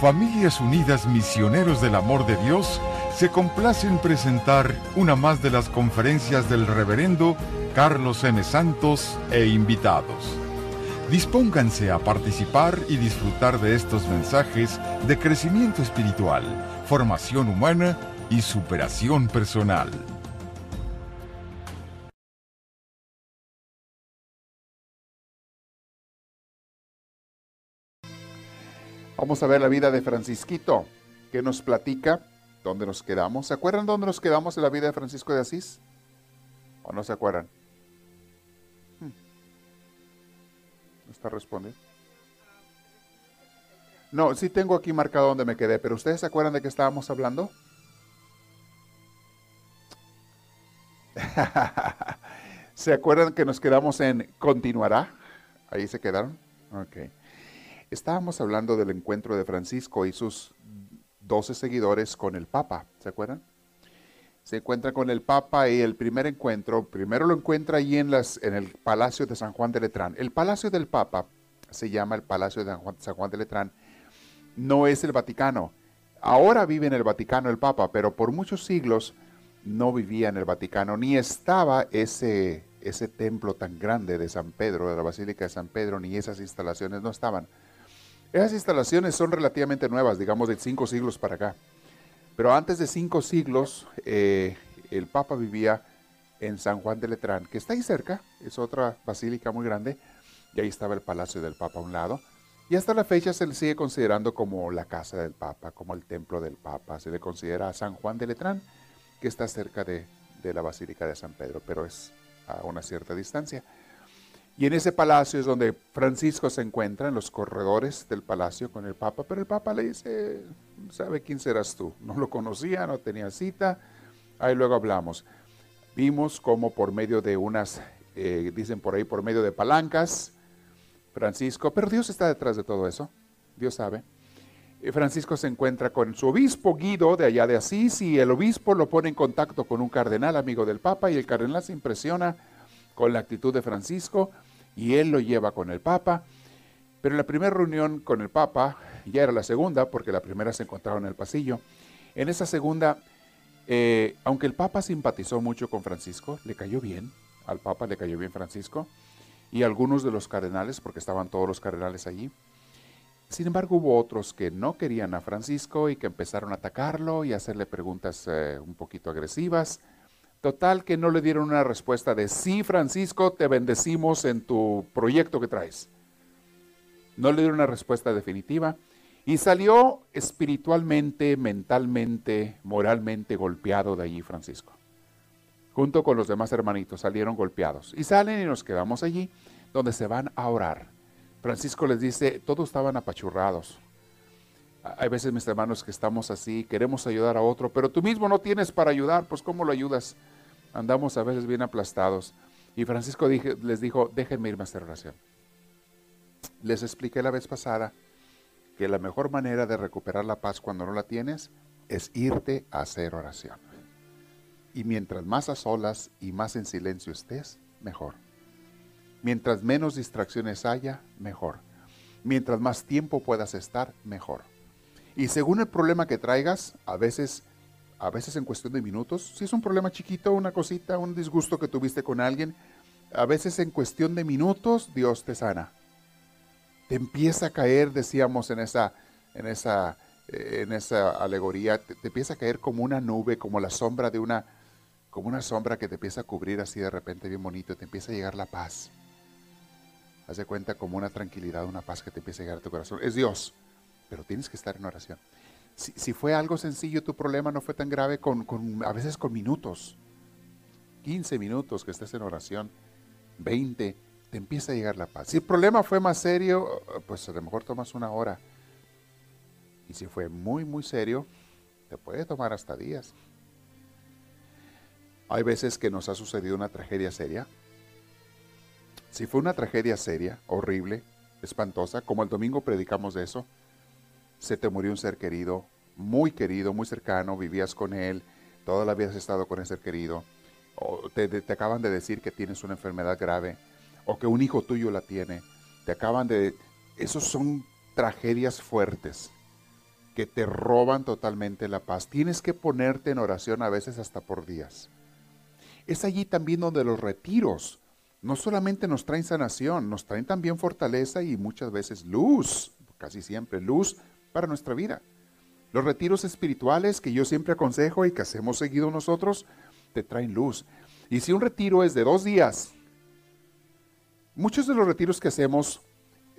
Familias Unidas Misioneros del Amor de Dios se complace en presentar una más de las conferencias del reverendo Carlos M. Santos e invitados. Dispónganse a participar y disfrutar de estos mensajes de crecimiento espiritual, formación humana y superación personal. Vamos a ver la vida de Francisquito, que nos platica dónde nos quedamos. ¿Se acuerdan dónde nos quedamos en la vida de Francisco de Asís? ¿O no se acuerdan? Hmm. ¿No está respondiendo? No, sí tengo aquí marcado dónde me quedé, pero ¿ustedes se acuerdan de qué estábamos hablando? ¿Se acuerdan que nos quedamos en continuará? Ahí se quedaron. Ok. Estábamos hablando del encuentro de Francisco y sus doce seguidores con el Papa, ¿se acuerdan? Se encuentra con el Papa y el primer encuentro, primero lo encuentra allí en, las, en el Palacio de San Juan de Letrán. El Palacio del Papa se llama el Palacio de San Juan de Letrán, no es el Vaticano. Ahora vive en el Vaticano el Papa, pero por muchos siglos no vivía en el Vaticano, ni estaba ese, ese templo tan grande de San Pedro, de la Basílica de San Pedro, ni esas instalaciones no estaban. Esas instalaciones son relativamente nuevas, digamos de cinco siglos para acá. Pero antes de cinco siglos, eh, el Papa vivía en San Juan de Letrán, que está ahí cerca, es otra basílica muy grande, y ahí estaba el Palacio del Papa a un lado. Y hasta la fecha se le sigue considerando como la casa del Papa, como el templo del Papa. Se le considera a San Juan de Letrán, que está cerca de, de la Basílica de San Pedro, pero es a una cierta distancia. Y en ese palacio es donde Francisco se encuentra, en los corredores del palacio con el Papa, pero el Papa le dice, ¿sabe quién serás tú? No lo conocía, no tenía cita, ahí luego hablamos. Vimos cómo por medio de unas, eh, dicen por ahí, por medio de palancas, Francisco, pero Dios está detrás de todo eso, Dios sabe. Eh, Francisco se encuentra con su obispo Guido de allá de Asís y el obispo lo pone en contacto con un cardenal amigo del Papa y el cardenal se impresiona con la actitud de Francisco y él lo lleva con el Papa. Pero en la primera reunión con el Papa, ya era la segunda, porque la primera se encontraba en el pasillo, en esa segunda, eh, aunque el Papa simpatizó mucho con Francisco, le cayó bien, al Papa le cayó bien Francisco, y algunos de los cardenales, porque estaban todos los cardenales allí. Sin embargo, hubo otros que no querían a Francisco y que empezaron a atacarlo y a hacerle preguntas eh, un poquito agresivas. Total que no le dieron una respuesta de sí, Francisco, te bendecimos en tu proyecto que traes. No le dieron una respuesta definitiva y salió espiritualmente, mentalmente, moralmente golpeado de allí Francisco. Junto con los demás hermanitos salieron golpeados y salen y nos quedamos allí donde se van a orar. Francisco les dice, todos estaban apachurrados. Hay veces, mis hermanos, que estamos así, queremos ayudar a otro, pero tú mismo no tienes para ayudar, pues ¿cómo lo ayudas? andamos a veces bien aplastados. Y Francisco les dijo, déjenme irme a hacer oración. Les expliqué la vez pasada que la mejor manera de recuperar la paz cuando no la tienes es irte a hacer oración. Y mientras más a solas y más en silencio estés, mejor. Mientras menos distracciones haya, mejor. Mientras más tiempo puedas estar, mejor. Y según el problema que traigas, a veces a veces en cuestión de minutos, si es un problema chiquito, una cosita, un disgusto que tuviste con alguien, a veces en cuestión de minutos Dios te sana. Te empieza a caer, decíamos en esa, en esa, eh, en esa alegoría, te, empieza a caer como una nube, como la sombra de una, como una sombra que te empieza a cubrir así de repente bien bonito, te empieza a llegar la paz. Haz de cuenta como una tranquilidad, una paz que te empieza a llegar a tu corazón. Es Dios, pero tienes que estar en oración si, fue algo sencillo, tu problema no fue tan grave, con, a veces con minutos, 15 minutos que estés en oración, 20, te empieza a llegar la paz. Si el problema fue más serio, pues a lo mejor tomas una hora. Y si fue muy, muy serio, te puede tomar hasta días. Hay veces que nos ha sucedido una tragedia seria. Si fue una tragedia seria, horrible, espantosa, como el domingo predicamos de eso, se te murió un ser querido, muy querido, muy cercano, vivías con él, toda la vida has estado con ese ser querido, te, te, acaban de decir que tienes una enfermedad grave, o que un hijo tuyo la tiene, te acaban de... Esos son tragedias fuertes. que te roban totalmente la paz. Tienes que ponerte en oración a veces hasta por días. Es allí también donde los retiros no solamente nos traen sanación, nos traen también fortaleza y muchas veces luz, casi siempre luz para nuestra vida. Los retiros espirituales que yo siempre aconsejo y que hacemos seguido nosotros, te traen luz. Y si un retiro es de dos días, muchos de los retiros que hacemos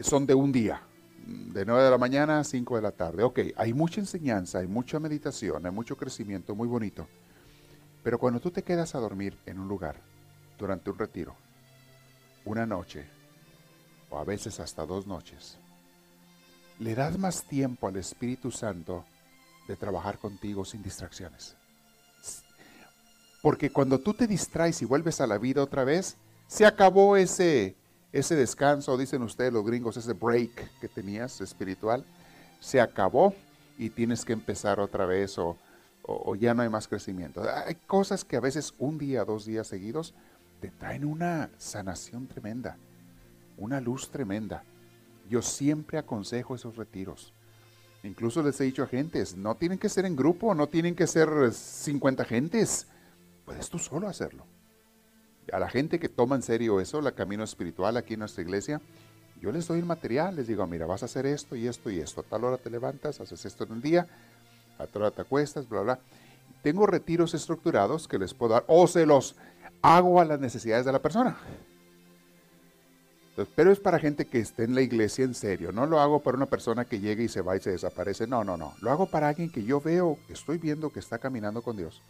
son de un día, de 9 de la mañana a 5 de la tarde. Ok, hay mucha enseñanza, hay mucha meditación, hay mucho crecimiento, muy bonito. Pero cuando tú te quedas a dormir en un lugar durante un retiro, una noche, o a veces hasta dos noches, le das más tiempo al Espíritu Santo de trabajar contigo sin distracciones. Porque cuando tú te distraes y vuelves a la vida otra vez, se acabó ese ese descanso, dicen ustedes los gringos, ese break que tenías espiritual, se acabó y tienes que empezar otra vez o, ya no hay más crecimiento. Hay cosas que a veces un día, dos días seguidos te traen una sanación tremenda, una luz tremenda. Yo siempre aconsejo esos retiros. Incluso les he dicho a gentes, no tienen que ser en grupo, no tienen que ser 50 gentes. Puedes tú solo hacerlo a la gente que toma en serio eso, la camino espiritual aquí en nuestra iglesia, yo les doy el material, les digo, mira, vas a hacer esto y esto y esto, a tal hora te levantas, haces esto en un día, a tal hora te acuestas, bla, bla. Tengo retiros estructurados que les puedo dar, o se los hago a las necesidades de la persona. Pero es para gente que esté en la iglesia en serio, no lo hago para una persona que llegue y se va y se desaparece, no, no, no, lo hago para alguien que yo veo, estoy viendo que está caminando con Dios,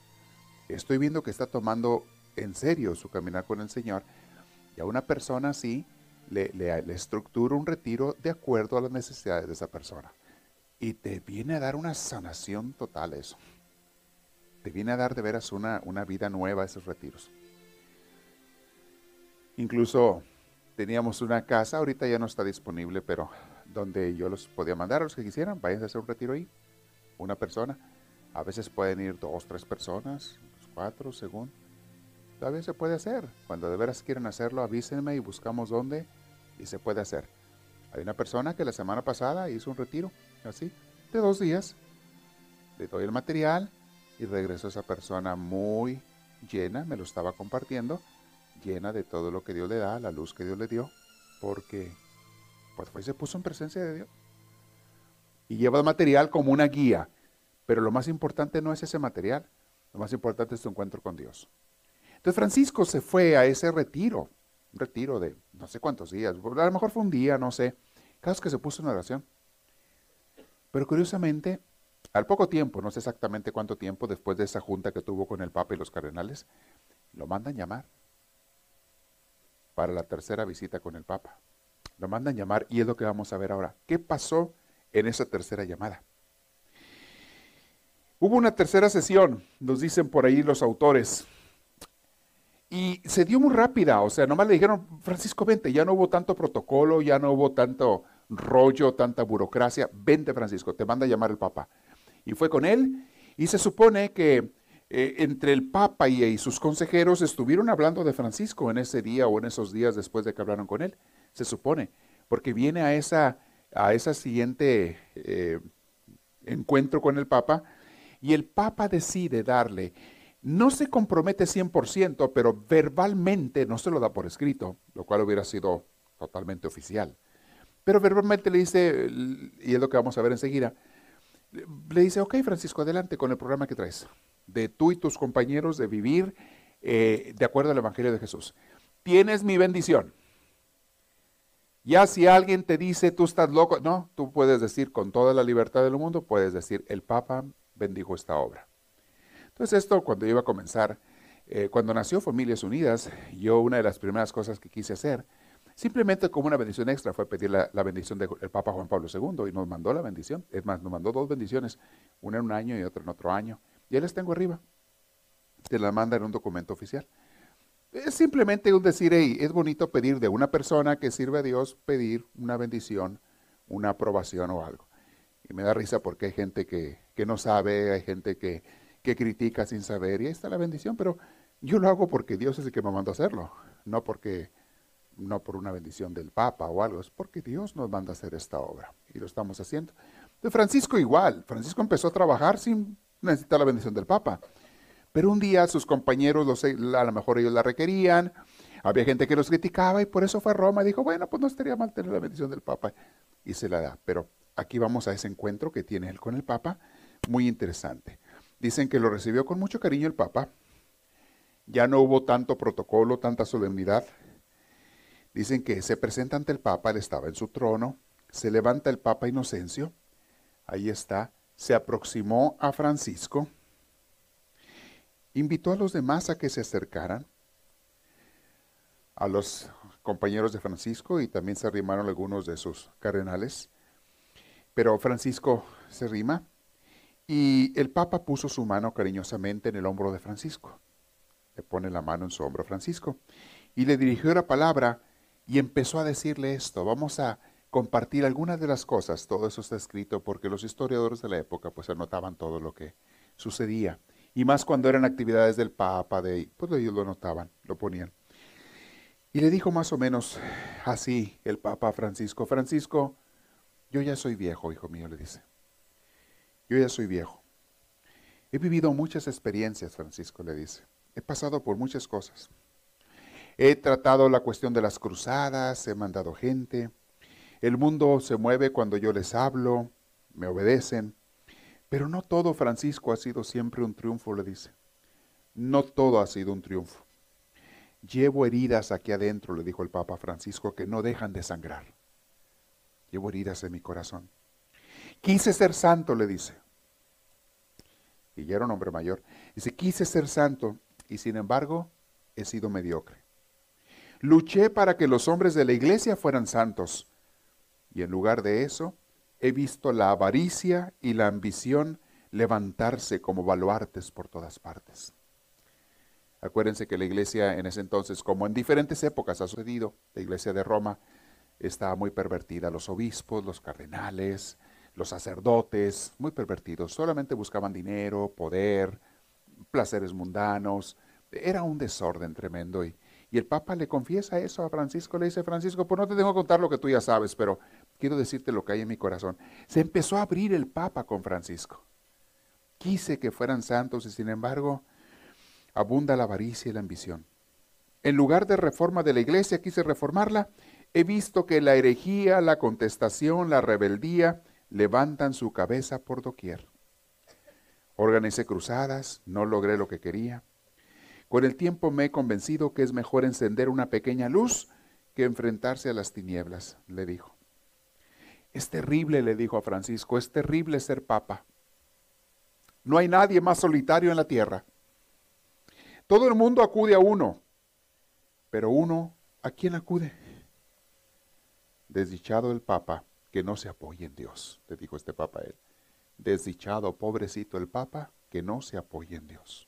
estoy viendo que está tomando en serio su caminar con el Señor, y a una persona así le, le, estructura un retiro de acuerdo a las necesidades de esa persona. Y te viene a dar una sanación total eso. Te viene a dar de veras una, una vida nueva esos retiros. Incluso teníamos una casa, ahorita ya no está disponible, pero donde yo los podía mandar a los que quisieran, vayan a hacer un retiro ahí, una persona. A veces pueden ir dos, tres personas, cuatro, según Todavía se puede hacer. Cuando de veras quieren hacerlo, avísenme y buscamos dónde y se puede hacer. Hay una persona que la semana pasada hizo un retiro, así, de dos días. Le doy el material y regresó esa persona muy llena, me lo estaba compartiendo, llena de todo lo que Dios le da, la luz que Dios le dio, porque pues fue se puso en presencia de Dios. Y lleva el material como una guía, pero lo más importante no es ese material, lo más importante es tu encuentro con Dios. Entonces Francisco se fue a ese retiro, un retiro de no sé cuántos días, a lo mejor fue un día, no sé, caso que se puso en oración. Pero curiosamente, al poco tiempo, no sé exactamente cuánto tiempo después de esa junta que tuvo con el Papa y los cardenales, lo mandan llamar para la tercera visita con el Papa. Lo mandan llamar y es lo que vamos a ver ahora. ¿Qué pasó en esa tercera llamada? Hubo una tercera sesión, nos dicen por ahí los autores, y se dio muy rápida, o sea, nomás le dijeron, Francisco, vente, ya no hubo tanto protocolo, ya no hubo tanto rollo, tanta burocracia, vente Francisco, te manda a llamar el Papa. Y fue con él, y se supone que eh, entre el Papa y, sus consejeros estuvieron hablando de Francisco en ese día o en esos días después de que hablaron con él, se supone, porque viene a esa, a esa siguiente eh, encuentro con el Papa, y el Papa decide darle no se compromete 100%, pero verbalmente no se lo da por escrito, lo cual hubiera sido totalmente oficial. Pero verbalmente le dice, y es lo que vamos a ver enseguida, le dice, ok Francisco, adelante con el programa que traes, de tú y tus compañeros de vivir eh, de acuerdo al Evangelio de Jesús. Tienes mi bendición. Ya si alguien te dice, tú estás loco, no, tú puedes decir con toda la libertad del mundo, puedes decir, el Papa bendijo esta obra. Entonces esto cuando iba a comenzar, eh, cuando nació Familias Unidas, yo una de las primeras cosas que quise hacer, simplemente como una bendición extra, fue pedir la, bendición del Papa Juan Pablo II y nos mandó la bendición. Es más, nos mandó dos bendiciones, una en un año y otra en otro año. Y ahí les tengo arriba. Te la manda en un documento oficial. Es simplemente un decir, hey, es bonito pedir de una persona que sirve a Dios, pedir una bendición, una aprobación o algo. Y me da risa porque hay gente que, que no sabe, hay gente que, que critica sin saber, y ahí está la bendición, pero yo lo hago porque Dios es el que me manda a hacerlo, no porque no por una bendición del Papa o algo, es porque Dios nos manda a hacer esta obra y lo estamos haciendo. De Francisco igual. Francisco empezó a trabajar sin necesitar la bendición del Papa. Pero un día sus compañeros, a lo mejor ellos la requerían, había gente que los criticaba y por eso fue a Roma y dijo, bueno, pues no estaría mal tener la bendición del Papa. Y se la da. Pero aquí vamos a ese encuentro que tiene él con el Papa, muy interesante. Dicen que lo recibió con mucho cariño el Papa. Ya no hubo tanto protocolo, tanta solemnidad. Dicen que se presenta ante el Papa, él estaba en su trono, se levanta el Papa Inocencio, ahí está, se aproximó a Francisco, invitó a los demás a que se acercaran, a los compañeros de Francisco y también se arrimaron algunos de sus cardenales, pero Francisco se rima y el Papa puso su mano cariñosamente en el hombro de Francisco. Le pone la mano en su hombro a Francisco y le dirigió la palabra y empezó a decirle esto. Vamos a compartir algunas de las cosas. Todo eso está escrito porque los historiadores de la época pues anotaban todo lo que sucedía. Y más cuando eran actividades del Papa, de, pues ellos lo anotaban, lo ponían. Y le dijo más o menos así el Papa Francisco, Francisco, yo ya soy viejo, hijo mío, le dice. Yo ya soy viejo. He vivido muchas experiencias, Francisco le dice. He pasado por muchas cosas. He tratado la cuestión de las cruzadas, he mandado gente. El mundo se mueve cuando yo les hablo, me obedecen. Pero no todo, Francisco, ha sido siempre un triunfo, le dice. No todo ha sido un triunfo. Llevo heridas aquí adentro, le dijo el Papa Francisco, que no dejan de sangrar. Llevo heridas en mi corazón. Quise ser santo, le dice. Y ya era un hombre mayor. Dice, quise ser santo y sin embargo he sido mediocre. Luché para que los hombres de la iglesia fueran santos y en lugar de eso he visto la avaricia y la ambición levantarse como baluartes por todas partes. Acuérdense que la iglesia en ese entonces, como en diferentes épocas ha sucedido, la iglesia de Roma estaba muy pervertida. Los obispos, los cardenales, los sacerdotes, muy pervertidos, solamente buscaban dinero, poder, placeres mundanos. Era un desorden tremendo. Y, y el Papa le confiesa eso a Francisco, le dice, Francisco, pues no te tengo que contar lo que tú ya sabes, pero quiero decirte lo que hay en mi corazón. Se empezó a abrir el Papa con Francisco. Quise que fueran santos y sin embargo abunda la avaricia y la ambición. En lugar de reforma de la iglesia, quise reformarla. He visto que la herejía, la contestación, la rebeldía, levantan su cabeza por doquier. Organicé cruzadas, no logré lo que quería. Con el tiempo me he convencido que es mejor encender una pequeña luz que enfrentarse a las tinieblas, le dijo. Es terrible, le dijo a Francisco, es terrible ser papa. No hay nadie más solitario en la tierra. Todo el mundo acude a uno, pero uno, ¿a quién acude? Desdichado el papa que no se apoye en Dios, le dijo este papa a él. Desdichado, pobrecito el papa, que no se apoye en Dios.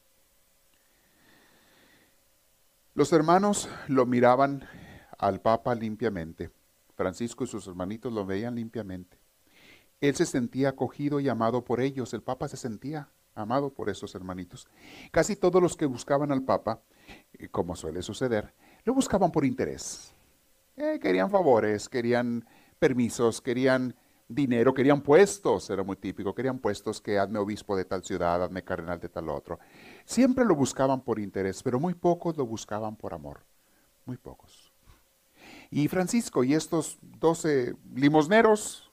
Los hermanos lo miraban al papa limpiamente. Francisco y sus hermanitos lo veían limpiamente. Él se sentía acogido y amado por ellos. El papa se sentía amado por esos hermanitos. Casi todos los que buscaban al papa, eh, como suele suceder, lo buscaban por interés. Eh, querían favores, querían permisos, querían dinero, querían puestos, era muy típico, querían puestos que hazme obispo de tal ciudad, hazme cardenal de tal otro. Siempre lo buscaban por interés, pero muy pocos lo buscaban por amor, muy pocos. Y Francisco y estos doce limosneros,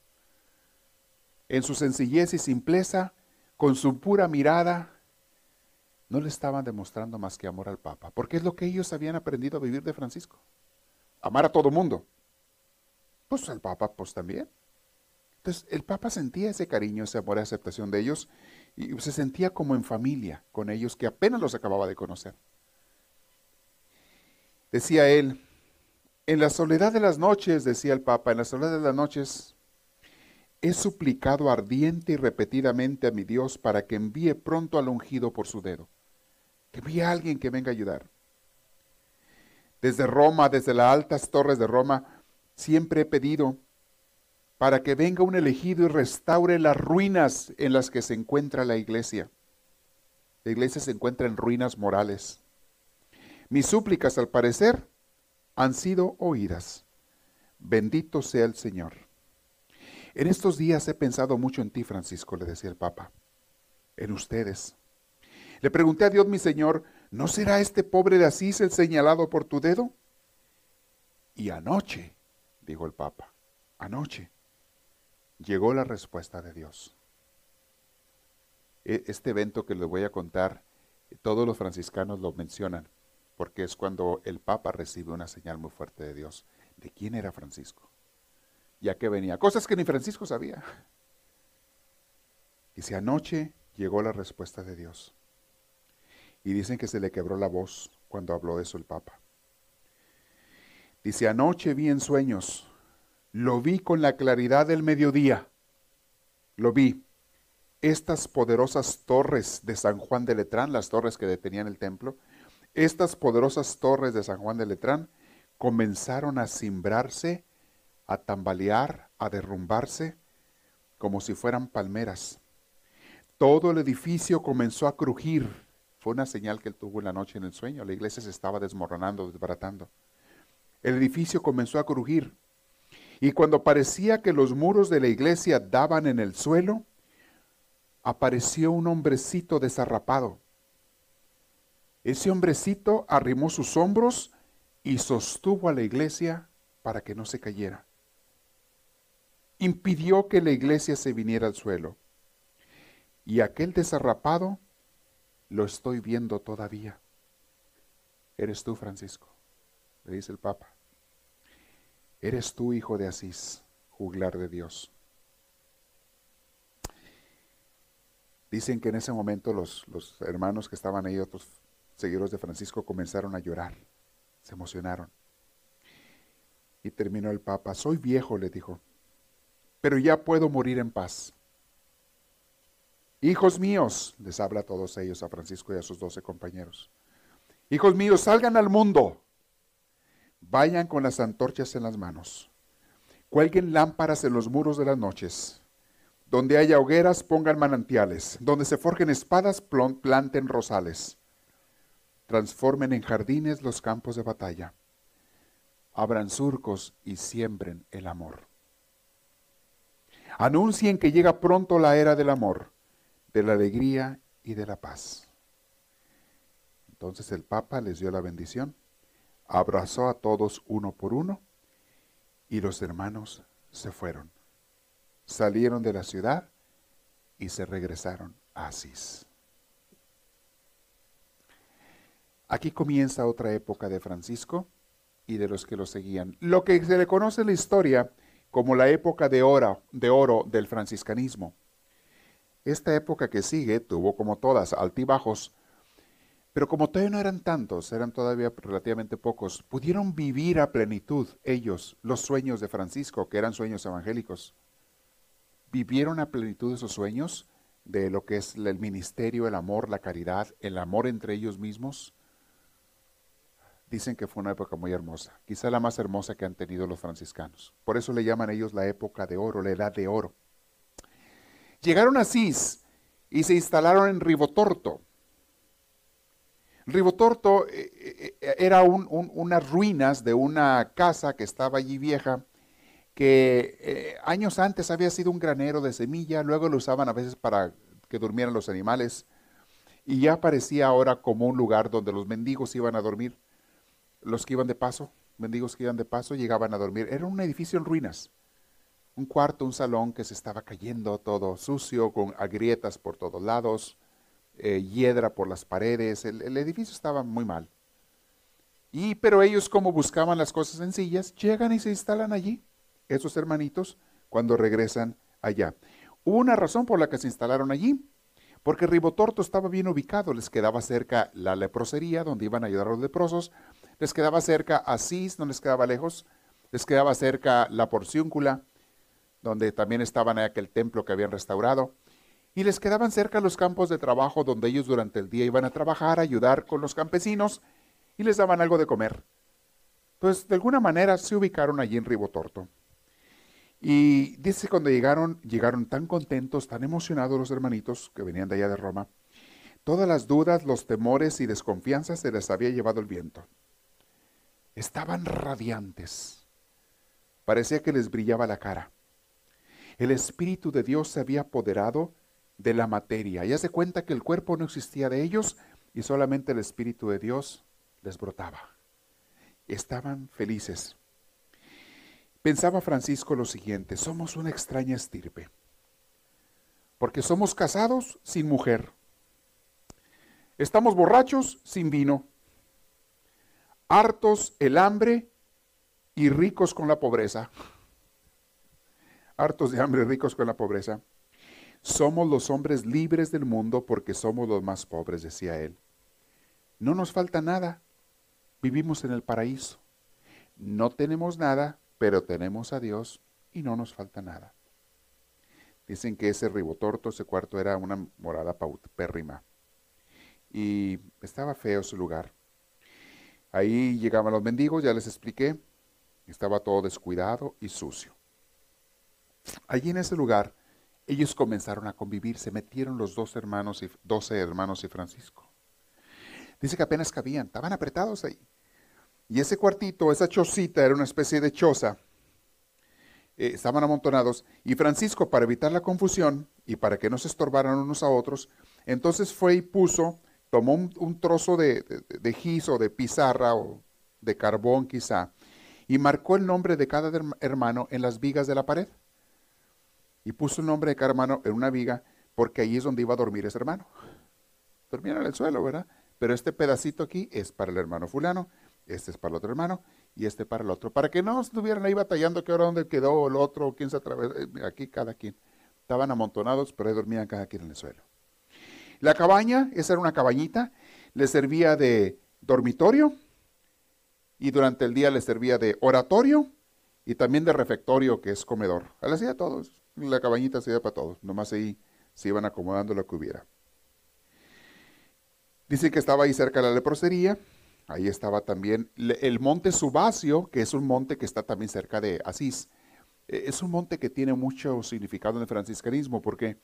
en su sencillez y simpleza, con su pura mirada, no le estaban demostrando más que amor al Papa, porque es lo que ellos habían aprendido a vivir de Francisco. Amar a todo mundo. Pues el Papa, pues también. Entonces, el Papa sentía ese cariño, ese amor y aceptación de ellos y se sentía como en familia con ellos que apenas los acababa de conocer. Decía él, en la soledad de las noches, decía el Papa, en la soledad de las noches, he suplicado ardiente y repetidamente a mi Dios para que envíe pronto al ungido por su dedo, que envíe a alguien que venga a ayudar. Desde Roma, desde las altas torres de Roma, siempre he pedido para que venga un elegido y restaure las ruinas en las que se encuentra la iglesia. La iglesia se encuentra en ruinas morales. Mis súplicas, al parecer, han sido oídas. Bendito sea el Señor. En estos días he pensado mucho en ti, Francisco, le decía el Papa, en ustedes. Le pregunté a Dios, mi Señor, ¿no será este pobre de Asís el señalado por tu dedo? Y anoche, dijo el Papa, anoche, llegó la respuesta de Dios. E, este evento que les voy a contar, todos los franciscanos lo mencionan, porque es cuando el Papa recibe una señal muy fuerte de Dios. ¿De quién era Francisco? Ya que venía, cosas que ni Francisco sabía. Y anoche llegó la respuesta de Dios. Y dicen que se le quebró la voz cuando habló eso el Papa. Dice, anoche vi en sueños, lo vi con la claridad del mediodía, lo vi. Estas poderosas torres de San Juan de Letrán, las torres que detenían el templo, estas poderosas torres de San Juan de Letrán comenzaron a cimbrarse, a tambalear, a derrumbarse, como si fueran palmeras. Todo el edificio comenzó a crujir. Fue una señal que él tuvo en la noche en el sueño. La iglesia se estaba desmoronando, desbaratando. El edificio comenzó a crujir. Y cuando parecía que los muros de la iglesia daban en el suelo, apareció un hombrecito desarrapado. Ese hombrecito arrimó sus hombros y sostuvo a la iglesia para que no se cayera. Impidió que la iglesia se viniera al suelo. Y aquel desarrapado lo estoy viendo todavía. Eres tú, Francisco, le dice el Papa. Eres tú, hijo de Asís, juglar de Dios. Dicen que en ese momento los, los hermanos que estaban ahí, otros seguidores de Francisco, comenzaron a llorar, se emocionaron. Y terminó el Papa, soy viejo, le dijo, pero ya puedo morir en paz. Hijos míos, les habla a todos ellos, a Francisco y a sus doce compañeros. Hijos míos, salgan al mundo Vayan con las antorchas en las manos. Cuelguen lámparas en los muros de las noches. Donde haya hogueras, pongan manantiales. Donde se forjen espadas, planten rosales. Transformen en jardines los campos de batalla. Abran surcos y siembren el amor. Anuncien que llega pronto la era del amor, de la alegría y de la paz. Entonces el Papa les dio la bendición abrazó a todos uno por uno y los hermanos se fueron. Salieron de la ciudad y se regresaron a Asís. Aquí comienza otra época de Francisco y de los que lo seguían. Lo que se le conoce en la historia como la época de oro, de oro del franciscanismo. Esta época que sigue tuvo como todas altibajos, pero como todavía no eran tantos, eran todavía relativamente pocos, pudieron vivir a plenitud ellos los sueños de Francisco, que eran sueños evangélicos. Vivieron a plenitud esos sueños de lo que es el ministerio, el amor, la caridad, el amor entre ellos mismos. Dicen que fue una época muy hermosa, quizá la más hermosa que han tenido los franciscanos. Por eso le llaman ellos la época de oro, la edad de oro. Llegaron a Asís y se instalaron en Ribotorto, Ribotorto eh, eh, eh, era unas ruinas de una casa que estaba allí vieja, que años antes había sido un granero de semilla, luego lo usaban a veces para que durmieran los animales, y ya parecía ahora como un lugar donde los mendigos iban a dormir. Los que iban de paso, mendigos que iban de paso, llegaban a dormir. Era un edificio en ruinas, un cuarto, un salón que se estaba cayendo todo sucio, con agrietas por todos lados eh, hiedra por las paredes, el, edificio estaba muy mal. Y pero ellos como buscaban las cosas sencillas, llegan y se instalan allí, esos hermanitos, cuando regresan allá. Hubo una razón por la que se instalaron allí, porque Ribotorto estaba bien ubicado, les quedaba cerca la leprosería, donde iban a ayudar a los leprosos, les quedaba cerca Asís, no les quedaba lejos, les quedaba cerca la Porciúncula, donde también estaban aquel templo que habían restaurado, y les quedaban cerca los campos de trabajo donde ellos durante el día iban a trabajar, a ayudar con los campesinos y les daban algo de comer. Entonces, de alguna manera se ubicaron allí en Ribotorto. Y dice cuando llegaron, llegaron tan contentos, tan emocionados los hermanitos que venían de allá de Roma. Todas las dudas, los temores y desconfianzas se les había llevado el viento. Estaban radiantes. Parecía que les brillaba la cara. El Espíritu de Dios se había apoderado de la materia. Ya se cuenta que el cuerpo no existía de ellos y solamente el Espíritu de Dios les brotaba. Estaban felices. Pensaba Francisco lo siguiente, somos una extraña estirpe, porque somos casados sin mujer, estamos borrachos sin vino, hartos el hambre y ricos con la pobreza. Hartos de hambre ricos con la pobreza. Somos los hombres libres del mundo porque somos los más pobres, decía él. No nos falta nada. Vivimos en el paraíso. No tenemos nada, pero tenemos a Dios y no nos falta nada. Dicen que ese ribotorto, ese cuarto era una morada paupérrima. Y estaba feo su lugar. Ahí llegaban los mendigos, ya les expliqué. Estaba todo descuidado y sucio. Allí en ese lugar, ellos comenzaron a convivir, se metieron los dos hermanos y doce hermanos y Francisco. Dice que apenas cabían, estaban apretados ahí. Y ese cuartito, esa chocita, era una especie de choza. Eh, estaban amontonados. Y Francisco, para evitar la confusión y para que no se estorbaran unos a otros, entonces fue y puso, tomó un, trozo de, de, de gis o de pizarra o de carbón quizá, y marcó el nombre de cada hermano en las vigas de la pared. Y puso el nombre de cada hermano en una viga porque ahí es donde iba a dormir ese hermano. Dormían en el suelo, ¿verdad? Pero este pedacito aquí es para el hermano fulano, este es para el otro hermano y este para el otro. Para que no estuvieran ahí batallando que ahora dónde quedó el otro, quién se atravesó. Eh, aquí cada quien. Estaban amontonados, pero ahí dormían cada quien en el suelo. La cabaña, esa era una cabañita, le servía de dormitorio y durante el día le servía de oratorio y también de refectorio, que es comedor. Le hacía a todos. La cabañita iba para todos. Nomás ahí se iban acomodando lo que hubiera. Dice que estaba ahí cerca la leprosería Ahí estaba también el monte Subacio, que es un monte que está también cerca de Asís. E, es un monte que tiene mucho significado en el franciscanismo, porque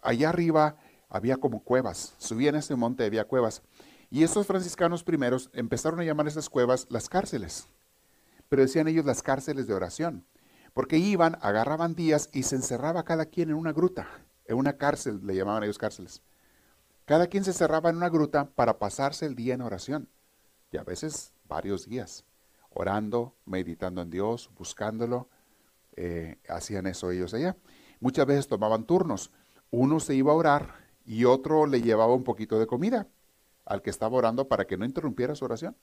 allá arriba había como cuevas. Subían a ese monte, había cuevas. Y esos franciscanos primeros empezaron a llamar a esas cuevas las cárceles. Pero decían ellos las cárceles de oración. Porque iban, agarraban días y se encerraba cada quien en una gruta. En una cárcel, le llamaban ellos cárceles. Cada quien se cerraba en una gruta para pasarse el día en oración y a veces varios días, orando, meditando en Dios, buscándolo. Eh, hacían eso ellos allá. Muchas veces tomaban turnos. Uno se iba a orar y otro le llevaba un poquito de comida al que estaba orando para que no interrumpiera su oración.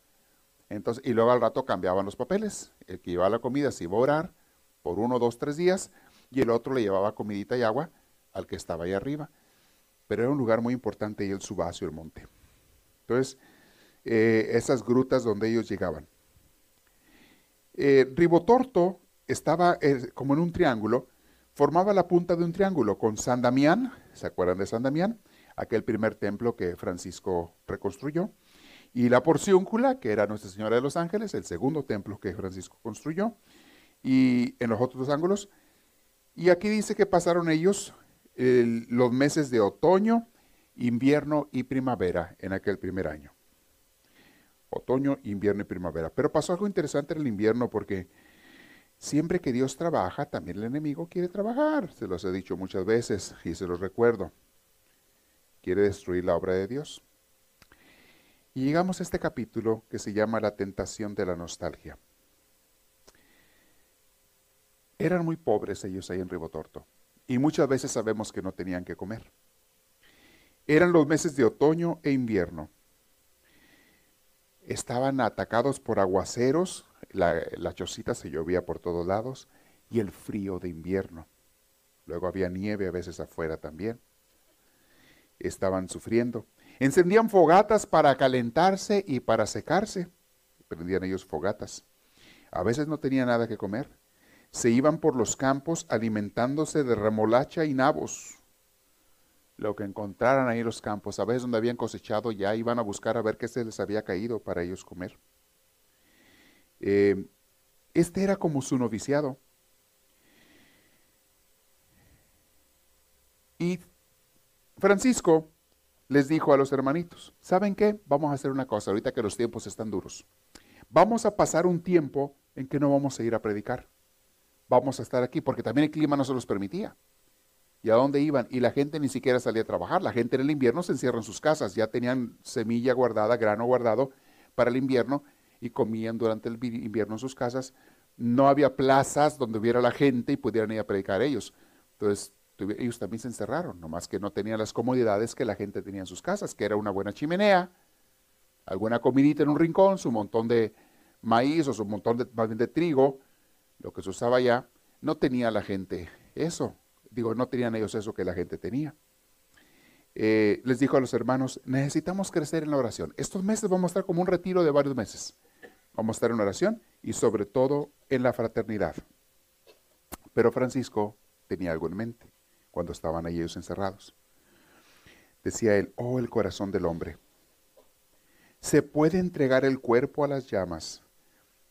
Entonces, y luego al rato cambiaban los papeles. El que llevaba la comida se iba a orar por uno, dos, tres días y el otro le llevaba comidita y agua al que estaba ahí arriba. Pero era un lugar muy importante y el subacio, el monte. Entonces, eh, esas grutas donde ellos llegaban. Eh, Ribotorto estaba eh, como en un triángulo, formaba la punta de un triángulo con San Damián, ¿se acuerdan de San Damián? Aquel primer templo que Francisco reconstruyó, y la Porciúncula, que era Nuestra Señora de los Ángeles, el segundo templo que Francisco construyó, y en los otros dos ángulos. Y aquí dice que pasaron ellos los meses de otoño, invierno y primavera en aquel primer año otoño, invierno y primavera. Pero pasó algo interesante en el invierno porque siempre que Dios trabaja, también el enemigo quiere trabajar. Se los he dicho muchas veces y se los recuerdo. Quiere destruir la obra de Dios. Y llegamos a este capítulo que se llama La tentación de la nostalgia. Eran muy pobres ellos ahí en Ribotorto y muchas veces sabemos que no tenían que comer. Eran los meses de otoño e invierno estaban atacados por aguaceros, la, la chocita se llovía por todos lados y el frío de invierno. Luego había nieve a veces afuera también. Estaban sufriendo. Encendían fogatas para calentarse y para secarse. Prendían ellos fogatas. A veces no tenían nada que comer. Se iban por los campos alimentándose de remolacha y nabos lo que encontraran ahí en los campos, a veces donde habían cosechado, ya iban a buscar a ver qué se les había caído para ellos comer. Eh, este era como su noviciado. Y Francisco les dijo a los hermanitos, ¿saben qué? Vamos a hacer una cosa, ahorita que los tiempos están duros. Vamos a pasar un tiempo en que no vamos a ir a predicar. vamos a estar aquí, porque también el clima no se los permitía. ¿Y a dónde iban? Y la gente ni siquiera salía a trabajar. La gente en el invierno se encierra en sus casas, ya tenían semilla guardada, grano guardado para el invierno y comían durante el invierno en sus casas. No había plazas donde hubiera la gente y pudieran ir a predicar ellos. Entonces, ellos también se encerraron, nomás que no tenían las comodidades que la gente tenía en sus casas, que era una buena chimenea, alguna comidita en un rincón, su montón de maíz o su montón de, de trigo, lo que se usaba allá, no tenía la gente eso. Digo, no tenían ellos eso que la gente tenía. Eh, les dijo a los hermanos, necesitamos crecer en la oración. Estos meses vamos a estar como un retiro de varios meses. Vamos a estar en oración y sobre todo en la fraternidad. Pero Francisco tenía algo en mente cuando estaban ahí ellos encerrados. Decía él, oh el corazón del hombre. Se puede entregar el cuerpo a las llamas,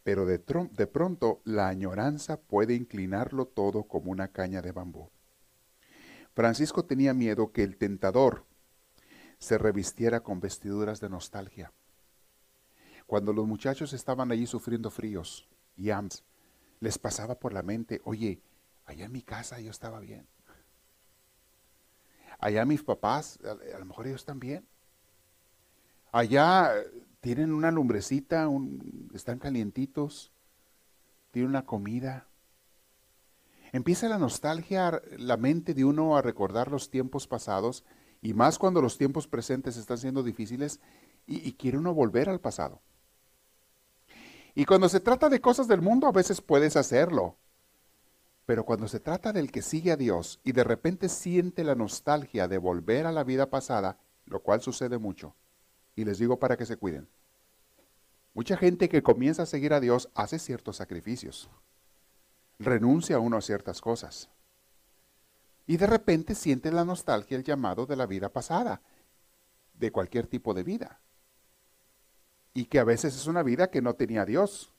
pero de, de pronto la añoranza puede inclinarlo todo como una caña de bambú. Francisco tenía miedo que el tentador se revistiera con vestiduras de nostalgia. Cuando los muchachos estaban allí sufriendo fríos y hambres, les pasaba por la mente, oye, allá en mi casa yo estaba bien. Allá mis papás, a, lo mejor ellos bien. Allá tienen una lumbrecita, están calientitos, tienen una comida. Empieza la nostalgia, la mente de uno a recordar los tiempos pasados, y más cuando los tiempos presentes están siendo difíciles, y quiere uno volver al pasado. Y cuando se trata de cosas del mundo, a veces puedes hacerlo. Pero cuando se trata del que sigue a Dios y de repente siente la nostalgia de volver a la vida pasada, lo cual sucede mucho, y les digo para que se cuiden. Mucha gente que comienza a seguir a Dios hace ciertos sacrificios renuncia uno a ciertas cosas. Y de repente siente la nostalgia, el llamado de la vida pasada, de cualquier tipo de vida. Y que a veces es una vida que no tenía Dios.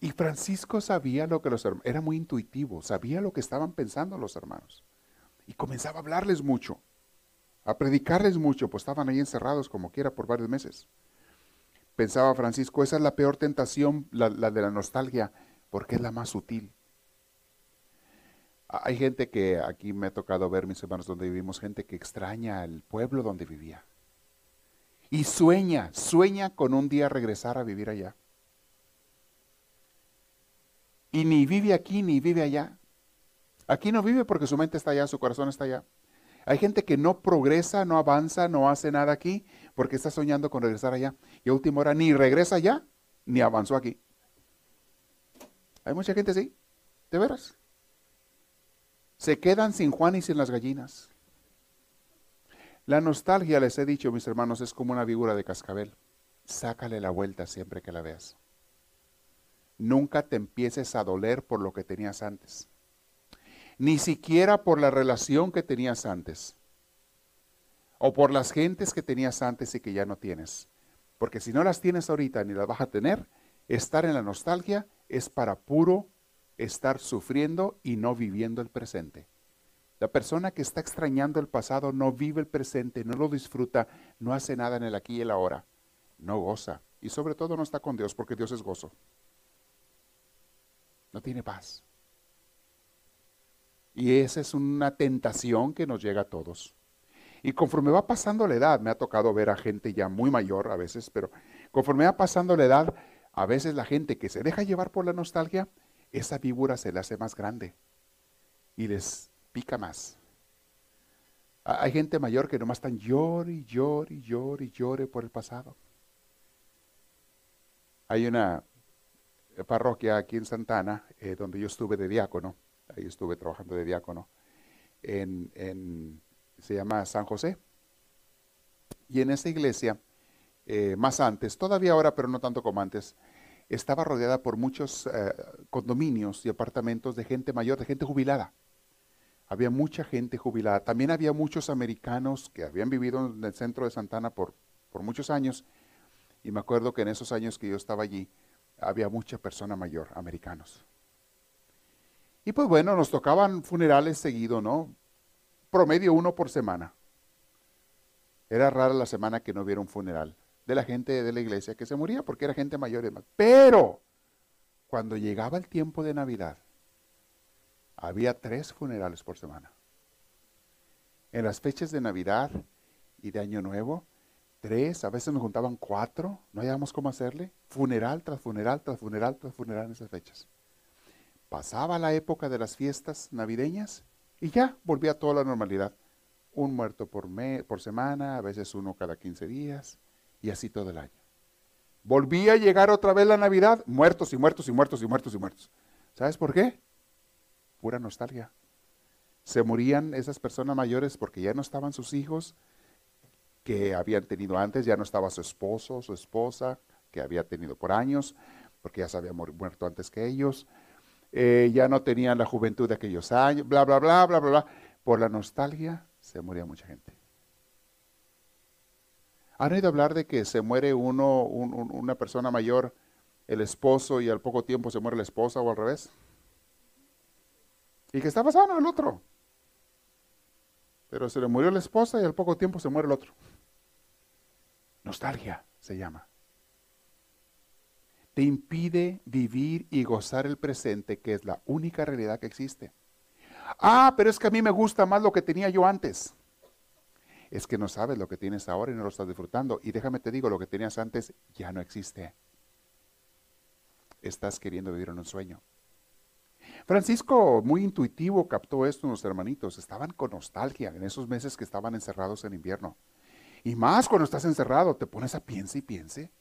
Y Francisco sabía lo que los hermanos, era muy intuitivo, sabía lo que estaban pensando los hermanos. Y comenzaba a hablarles mucho, a predicarles mucho, pues estaban ahí encerrados como quiera por varios meses. Pensaba Francisco, esa es la peor tentación, la, la de la nostalgia, porque es la más sutil. Hay gente que aquí me ha tocado ver, mis hermanos, donde vivimos, gente que extraña el pueblo donde vivía. Y sueña, sueña con un día regresar a vivir allá. Y ni vive aquí ni vive allá. Aquí no vive porque su mente está allá, su corazón está allá. Hay gente que no progresa, no avanza, no hace nada aquí porque está soñando con regresar allá. Y a última hora ni regresa allá ni avanzó aquí. Hay mucha gente así, de veras. Se quedan sin Juan y sin las gallinas. La nostalgia, les he dicho, mis hermanos, es como una víbora de cascabel. Sácale la vuelta siempre que la veas. Nunca te empieces a doler por lo que tenías antes. Ni siquiera por la relación que tenías antes. O por las gentes que tenías antes y que ya no tienes. Porque si no las tienes ahorita ni las vas a tener, estar en la nostalgia es para puro estar sufriendo y no viviendo el presente. La persona que está extrañando el pasado no vive el presente, no lo disfruta, no hace nada en el aquí y el ahora, no goza y sobre todo no está con Dios porque Dios es gozo. No tiene paz. Y esa es una tentación que nos llega a todos. Y conforme va pasando la edad, me ha tocado ver a gente ya muy mayor a veces, pero conforme va pasando la edad, a veces la gente que se deja llevar por la nostalgia, esa víbora se le hace más grande y les pica más. Hay gente mayor que nomás están llore y llore y llore y llore por el pasado. Hay una parroquia aquí en Santana, eh, donde yo estuve de diácono, ahí estuve trabajando de diácono, en, se llama San José. Y en esa iglesia eh, más antes, todavía ahora, pero no tanto como antes, estaba rodeada por muchos eh, condominios y apartamentos de gente mayor, de gente jubilada. Había mucha gente jubilada. También había muchos americanos que habían vivido en el centro de Santana por, por muchos años. Y me acuerdo que en esos años que yo estaba allí, había mucha persona mayor, americanos. Y pues bueno, nos tocaban funerales seguido, ¿no? Promedio uno por semana. Era rara la semana que no hubiera un funeral de la gente de la iglesia que se moría porque era gente mayor y. Pero cuando llegaba el tiempo de Navidad, había tres funerales por semana. En las fechas de Navidad y de Año Nuevo, tres, a veces nos juntaban cuatro, no hallábamos cómo hacerle, funeral tras funeral, tras funeral, tras funeral en esas fechas. Pasaba la época de las fiestas navideñas y ya volvía toda la normalidad. Un muerto por, por semana, a veces uno cada 15 días y así todo el año. Volvía a llegar otra vez la Navidad, muertos y muertos y muertos y muertos y muertos. ¿Sabes por qué? Pura nostalgia. Se morían esas personas mayores porque ya no estaban sus hijos que habían tenido antes, ya no estaba su esposo, su esposa, que había tenido por años, porque ya se había muerto antes que ellos. Eh, ya no tenían la juventud de aquellos años, bla, bla, bla, bla, bla, bla. Por la nostalgia se moría mucha gente. ¿Han oído hablar de que se muere uno, una persona mayor, el esposo, y al poco tiempo se muere la esposa o al revés? Y que está pasando el otro. Pero se le murió la esposa y al poco tiempo se muere el otro. Nostalgia se llama. Te impide vivir y gozar el presente, que es la única realidad que existe. Ah, pero es que a mí me gusta más lo que tenía yo antes es que no sabes lo que tienes ahora y no lo estás disfrutando. Y déjame te digo, lo que tenías antes ya no existe. Estás queriendo vivir en un sueño. Francisco, muy intuitivo, captó esto en los hermanitos. Estaban con nostalgia en esos meses que estaban encerrados en invierno. Y más cuando estás encerrado, te pones a piense y piense.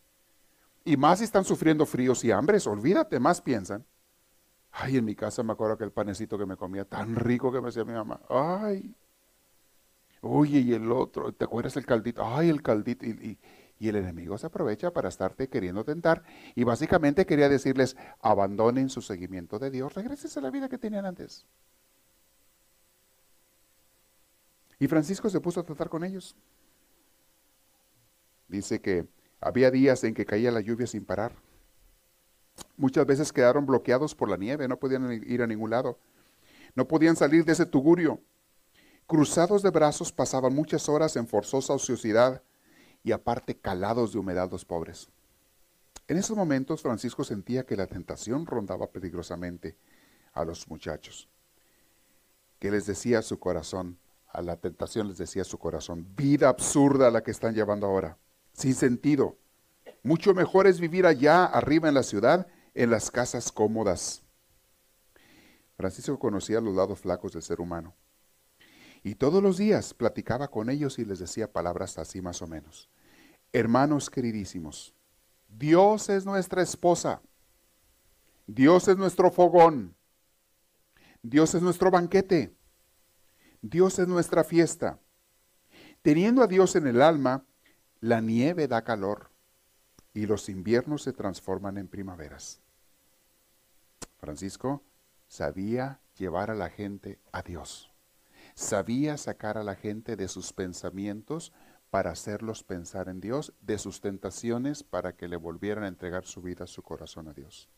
Y más si están sufriendo fríos y hambres, olvídate, más piensan. Ay, en mi casa me acuerdo que el panecito que me comía tan rico que me hacía mi mamá. Ay, Oye, y el otro, ¿te acuerdas el caldito? Ay, el caldito. Y, el enemigo se aprovecha para estarte queriendo tentar. Y básicamente quería decirles, abandonen su seguimiento de Dios, regresen a la vida que tenían antes. Y Francisco se puso a tratar con ellos. Dice que había días en que caía la lluvia sin parar. Muchas veces quedaron bloqueados por la nieve, no podían ir a ningún lado. No podían salir de ese tugurio. Cruzados de brazos pasaban muchas horas en forzosa ociosidad y aparte calados de humedad los pobres. En esos momentos Francisco sentía que la tentación rondaba peligrosamente a los muchachos. Que les decía su corazón, a la tentación les decía su corazón, vida absurda la que están llevando ahora, sin sentido. Mucho mejor es vivir allá arriba en la ciudad, en las casas cómodas. Francisco conocía los lados flacos del ser humano. Y todos los días platicaba con ellos y les decía palabras así más o menos. Hermanos queridísimos, Dios es nuestra esposa. Dios es nuestro fogón. Dios es nuestro banquete. Dios es nuestra fiesta. Teniendo a Dios en el alma, la nieve da calor y los inviernos se transforman en primaveras. Francisco sabía llevar a la gente a Dios. Sabía sacar a la gente de sus pensamientos para hacerlos pensar en Dios, de sus tentaciones para que le volvieran a entregar su vida, su corazón a Dios.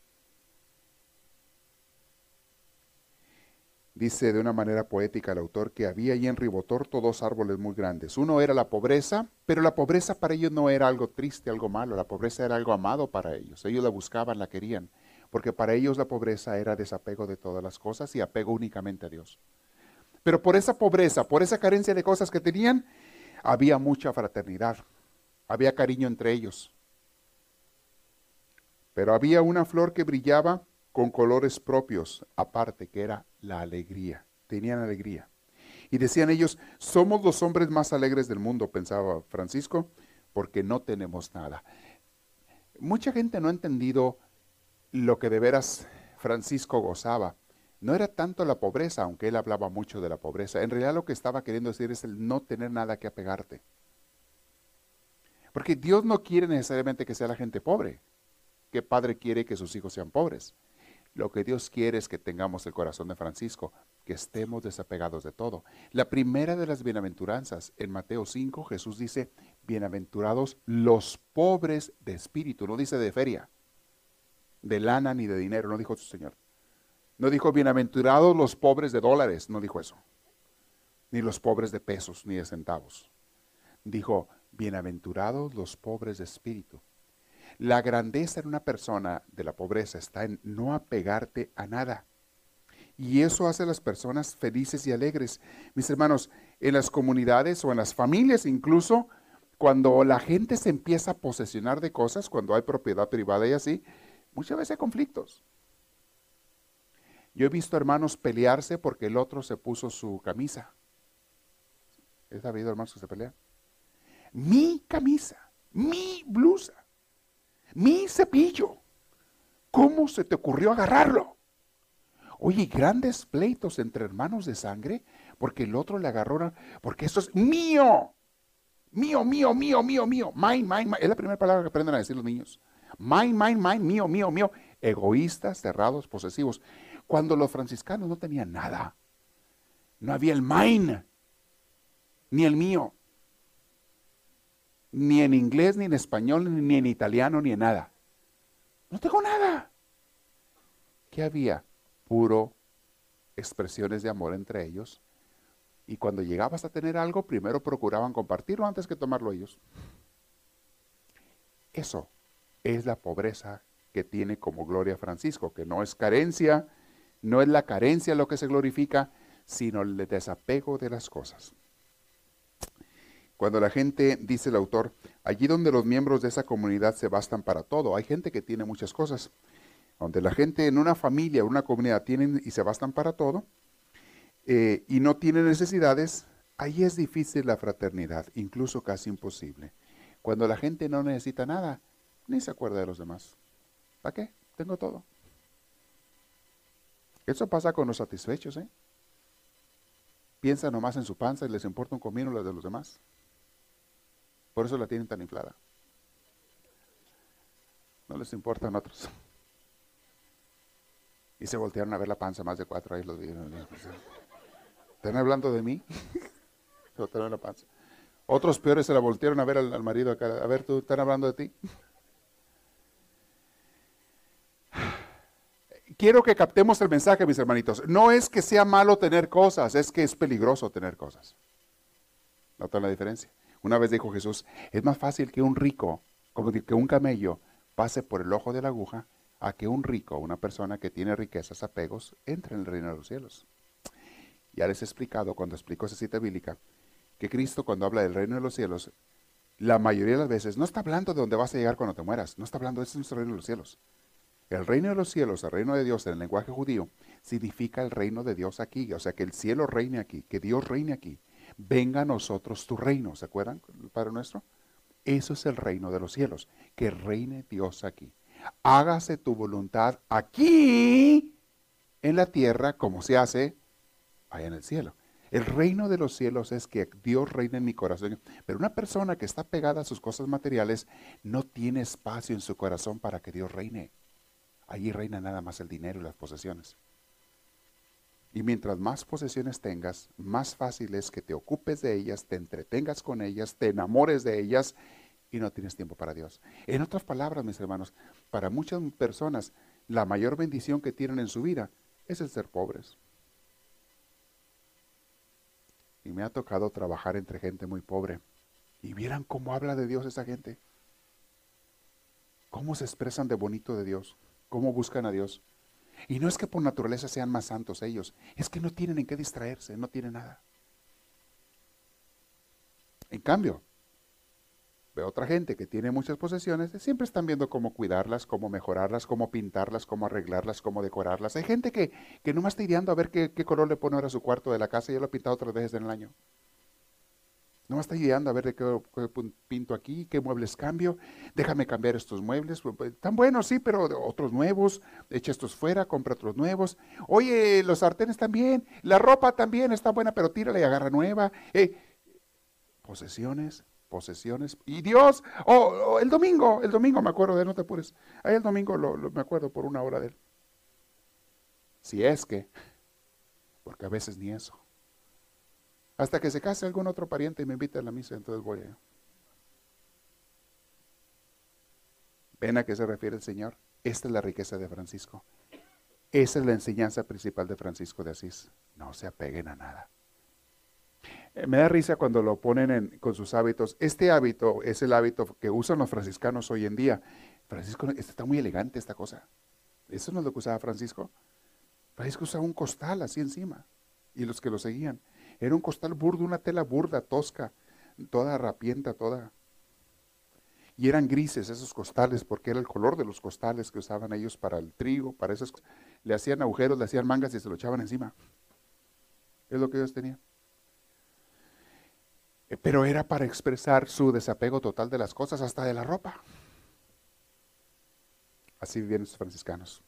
Dice de una manera poética el autor que había allí en Ribotorto dos árboles muy grandes. Uno era la pobreza, pero la pobreza para ellos no era algo triste, algo malo, la pobreza era algo amado para ellos. Ellos la buscaban, la querían, porque para ellos la pobreza era desapego de todas las cosas y apego únicamente a Dios. Pero por esa pobreza, por esa carencia de cosas que tenían, había mucha fraternidad, había cariño entre ellos. Pero había una flor que brillaba con colores propios, aparte, que era la alegría. Tenían alegría. Y decían ellos, somos los hombres más alegres del mundo, pensaba Francisco, porque no tenemos nada. Mucha gente no ha entendido lo que de veras Francisco gozaba no era tanto la pobreza, aunque él hablaba mucho de la pobreza. En realidad lo que estaba queriendo decir es el no tener nada que apegarte. Porque Dios no quiere necesariamente que sea la gente pobre. ¿Qué padre quiere que sus hijos sean pobres? Lo que Dios quiere es que tengamos el corazón de Francisco, que estemos desapegados de todo. La primera de las bienaventuranzas, en Mateo 5, Jesús dice, bienaventurados los pobres de espíritu, no dice de feria, de lana ni de dinero, no dijo su Señor. No dijo bienaventurados los pobres de dólares, no dijo eso. Ni los pobres de pesos, ni de centavos. Dijo bienaventurados los pobres de espíritu. La grandeza en una persona de la pobreza está en no apegarte a nada. Y eso hace a las personas felices y alegres. Mis hermanos, en las comunidades o en las familias incluso, cuando la gente se empieza a posesionar de cosas, cuando hay propiedad privada y así, muchas veces hay conflictos. Yo he visto hermanos pelearse porque el otro se puso su camisa. ¿Es habido hermanos que se pelean? Mi camisa, mi blusa, mi cepillo. ¿Cómo se te ocurrió agarrarlo? Oye, grandes pleitos entre hermanos de sangre porque el otro le agarró, porque eso es mío. Mío, mío, mío, mío, mío. Mine, mine, mine. Es la primera palabra que aprenden a decir los niños. Mine, mine, mine, mío, mío, mío. Egoístas, cerrados, posesivos. Cuando los franciscanos no tenían nada. No había el mine, ni el mío. Ni en inglés, ni en español, ni en italiano, ni en nada. No tengo nada. ¿Qué había? Puro expresiones de amor entre ellos y cuando llegabas a tener algo, primero procuraban compartirlo antes que tomarlo ellos. Eso es la pobreza que tiene como gloria Francisco, que no es carencia, no es la carencia lo que se glorifica, sino el desapego de las cosas. Cuando la gente, dice el autor, allí donde los miembros de esa comunidad se bastan para todo, hay gente que tiene muchas cosas, donde la gente en una familia, una comunidad tienen y se bastan para todo, eh, y no tiene necesidades, ahí es difícil la fraternidad, incluso casi imposible. Cuando la gente no necesita nada, ni se acuerda de los demás. ¿Para qué? Tengo todo. Eso pasa con los satisfechos, ¿eh? Piensa nomás en su panza y les importa un comino las de los demás. Por eso la tienen tan inflada. No les importan otros. Y se voltearon a ver la panza más de cuatro ahí los ¿Están hablando de mí? la panza. Otros peores se la voltearon a ver al, marido acá. A ver, ¿tú están hablando de ti? Quiero que captemos el mensaje, mis hermanitos. No es que sea malo tener cosas, es que es peligroso tener cosas. ¿Notan la diferencia? Una vez dijo Jesús, es más fácil que un rico, como que un camello, pase por el ojo de la aguja, a que un rico, una persona que tiene riquezas, apegos, entre en el reino de los cielos. Ya les he explicado cuando explico esa cita bíblica que Cristo cuando habla del reino de los cielos, la mayoría de las veces no está hablando de dónde vas a llegar cuando te mueras, no está hablando de ese es nuestro reino de los cielos. El reino de los cielos, el reino de Dios en el lenguaje judío, significa el reino de Dios aquí, o sea, que el cielo reine aquí, que Dios reine aquí. Venga a nosotros tu reino, ¿se acuerdan, Padre nuestro? Eso es el reino de los cielos, que reine Dios aquí. Hágase tu voluntad aquí en la tierra como se hace en el cielo. El reino de los cielos es que Dios reina en mi corazón. Pero una persona que está pegada a sus cosas materiales no tiene espacio en su corazón para que Dios reine. Allí reina nada más el dinero y las posesiones. Y mientras más posesiones tengas, más fácil es que te ocupes de ellas, te entretengas con ellas, te enamores de ellas y no tienes tiempo para Dios. En otras palabras, mis hermanos, para muchas personas, la mayor bendición que tienen en su vida es el ser pobres. Y me ha tocado trabajar entre gente muy pobre. Y vieran cómo habla de Dios esa gente. Cómo se expresan de bonito de Dios. Cómo buscan a Dios. Y no es que por naturaleza sean más santos ellos. Es que no tienen en qué distraerse. No tienen nada. En cambio, Veo otra gente que tiene muchas posesiones, siempre están viendo cómo cuidarlas, cómo mejorarlas, cómo pintarlas, cómo arreglarlas, cómo decorarlas. Hay gente que, que no está ideando a ver qué, color le pone ahora a su cuarto de la casa y ya lo ha pintado otras veces en el año. No está ideando a ver de qué, pinto aquí, qué muebles cambio. Déjame cambiar estos muebles. Están buenos, sí, pero otros nuevos. Echa estos fuera, compra otros nuevos. Oye, los sartenes también. La ropa también está buena, pero tírala y agarra nueva. Eh, posesiones posesiones. Y Dios, oh, el domingo, el domingo me acuerdo de él, no te apures. Ahí el domingo lo, me acuerdo por una hora de él. Si es que, porque a veces ni eso. Hasta que se case algún otro pariente y me invite a la misa, entonces voy a... ¿Ven a qué se refiere el Señor? Esta es la riqueza de Francisco. Esa es la enseñanza principal de Francisco de Asís. No se apeguen a nada. Eh, me da risa cuando lo ponen con sus hábitos. Este hábito es el hábito que usan los franciscanos hoy en día. Francisco, está muy elegante esta cosa. Eso no es lo que usaba Francisco. Francisco usaba un costal así encima. Y los que lo seguían. Era un costal burdo, una tela burda, tosca, toda rapienta, toda. Y eran grises esos costales, porque era el color de los costales que usaban ellos para el trigo, para esas Le hacían agujeros, le hacían mangas y se lo echaban encima. Es lo que ellos tenían. Eh, pero era para expresar su desapego total de las cosas, hasta de la ropa. Así vivían los franciscanos.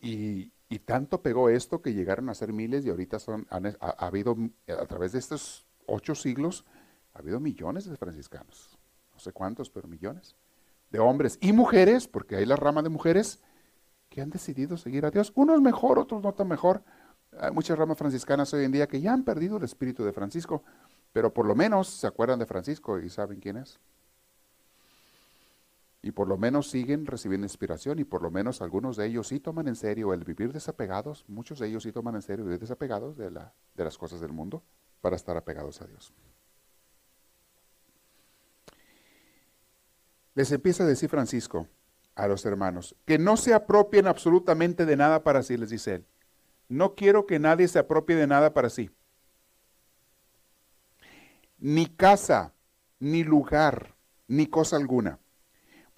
Y, tanto pegó esto que llegaron a ser miles y ahorita son, ha, habido, a través de estos ocho siglos, ha habido millones de franciscanos. No sé cuántos, pero millones. De hombres y mujeres, porque hay la rama de mujeres que han decidido seguir a Dios. Unos mejor, otros no tan mejor. Hay muchas ramas franciscanas hoy en día que ya han perdido el espíritu de Francisco, pero por lo menos se acuerdan de Francisco y saben quién es. Y por lo menos siguen recibiendo inspiración y por lo menos algunos de ellos sí toman en serio el vivir desapegados, muchos de ellos sí toman en serio vivir desapegados de, la, de las cosas del mundo para estar apegados a Dios. Les empieza a decir Francisco a los hermanos, que no se apropien absolutamente de nada para sí, les dice él. No quiero que nadie se apropie de nada para sí. Ni casa, ni lugar, ni cosa alguna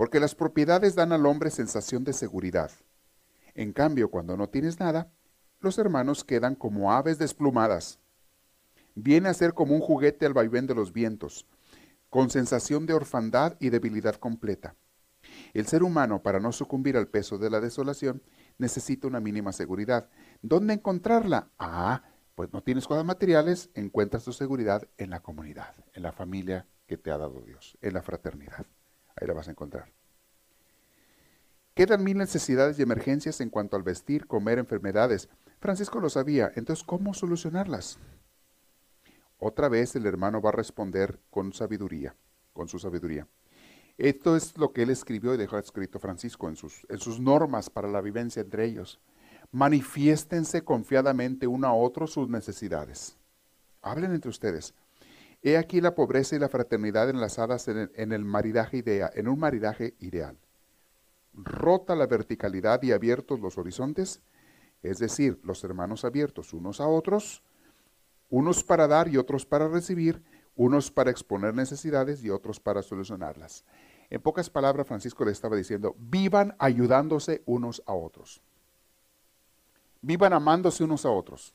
porque las propiedades dan al hombre sensación de seguridad. En cambio, cuando no tienes nada, los hermanos quedan como aves desplumadas. Viene a ser como un juguete al vaivén de los vientos, con sensación de orfandad y debilidad completa. El ser humano, para no sucumbir al peso de la desolación, necesita una mínima seguridad. ¿Dónde encontrarla? Ah, pues no tienes cosas materiales, encuentras tu seguridad en la comunidad, en la familia que te ha dado Dios, en la fraternidad. La vas a encontrar. Quedan mil necesidades y emergencias en cuanto al vestir, comer, enfermedades. Francisco lo sabía, entonces ¿cómo solucionarlas? Otra vez el hermano va a responder con sabiduría, con su sabiduría. Esto es lo que él escribió y dejó escrito Francisco en sus, en sus normas para la vivencia entre ellos. Manifiéstense confiadamente uno a otro sus necesidades. Hablen entre ustedes. He aquí la pobreza y la fraternidad enlazadas en el, maridaje idea, en un maridaje ideal. Rota la verticalidad y abiertos los horizontes, es decir, los hermanos abiertos unos a otros, unos para dar y otros para recibir, unos para exponer necesidades y otros para solucionarlas. En pocas palabras, Francisco le estaba diciendo, vivan ayudándose unos a otros. Vivan amándose unos a otros.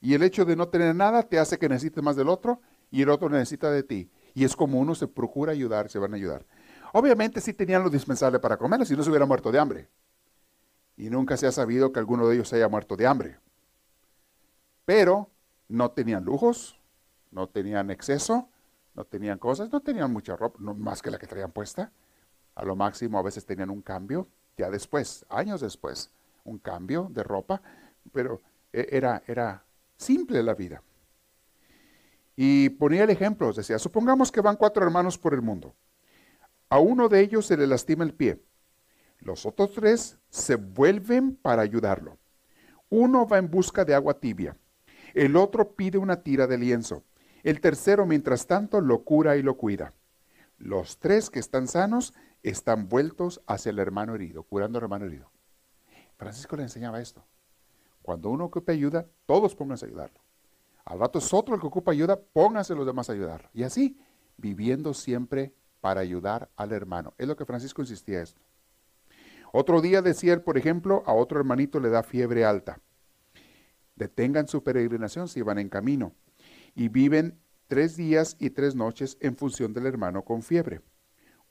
Y el hecho de no tener nada te hace que necesites más del otro y el otro necesita de ti. Y es como uno se procura ayudar, se van a ayudar. Obviamente sí tenían lo dispensable para comer, si no se hubiera muerto de hambre. Y nunca se ha sabido que alguno de ellos haya muerto de hambre. Pero no tenían lujos, no tenían exceso, no tenían cosas, no tenían mucha ropa, no más que la que traían puesta. A lo máximo a veces tenían un cambio, ya después, años después, un cambio de ropa, pero e-, era, era Simple la vida. Y ponía el ejemplo, decía, supongamos que van cuatro hermanos por el mundo. A uno de ellos se le lastima el pie. Los otros tres se vuelven para ayudarlo. Uno va en busca de agua tibia. El otro pide una tira de lienzo. El tercero, mientras tanto, lo cura y lo cuida. Los tres que están sanos están vueltos hacia el hermano herido, curando al hermano herido. Francisco le enseñaba esto. Cuando uno ocupa ayuda, todos pónganse a ayudarlo. Al rato es otro el que ocupa ayuda, pónganse los demás a ayudarlo. Y así, viviendo siempre para ayudar al hermano. Es lo que Francisco insistía esto. Otro día decía él, por ejemplo, a otro hermanito le da fiebre alta. Detengan su peregrinación si van en camino y viven tres días y tres noches en función del hermano con fiebre.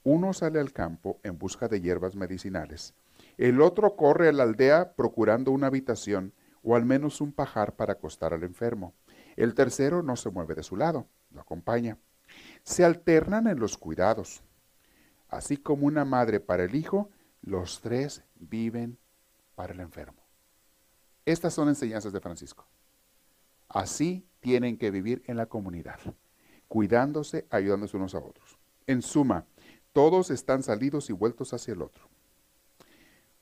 Uno sale al campo en busca de hierbas medicinales. El otro corre a la aldea procurando una habitación o al menos un pajar para acostar al enfermo. El tercero no se mueve de su lado, lo acompaña. Se alternan en los cuidados. Así como una madre para el hijo, los tres viven para el enfermo. Estas son enseñanzas de Francisco. Así tienen que vivir en la comunidad, cuidándose, ayudándose unos a otros. En suma, todos están salidos y vueltos hacia el otro.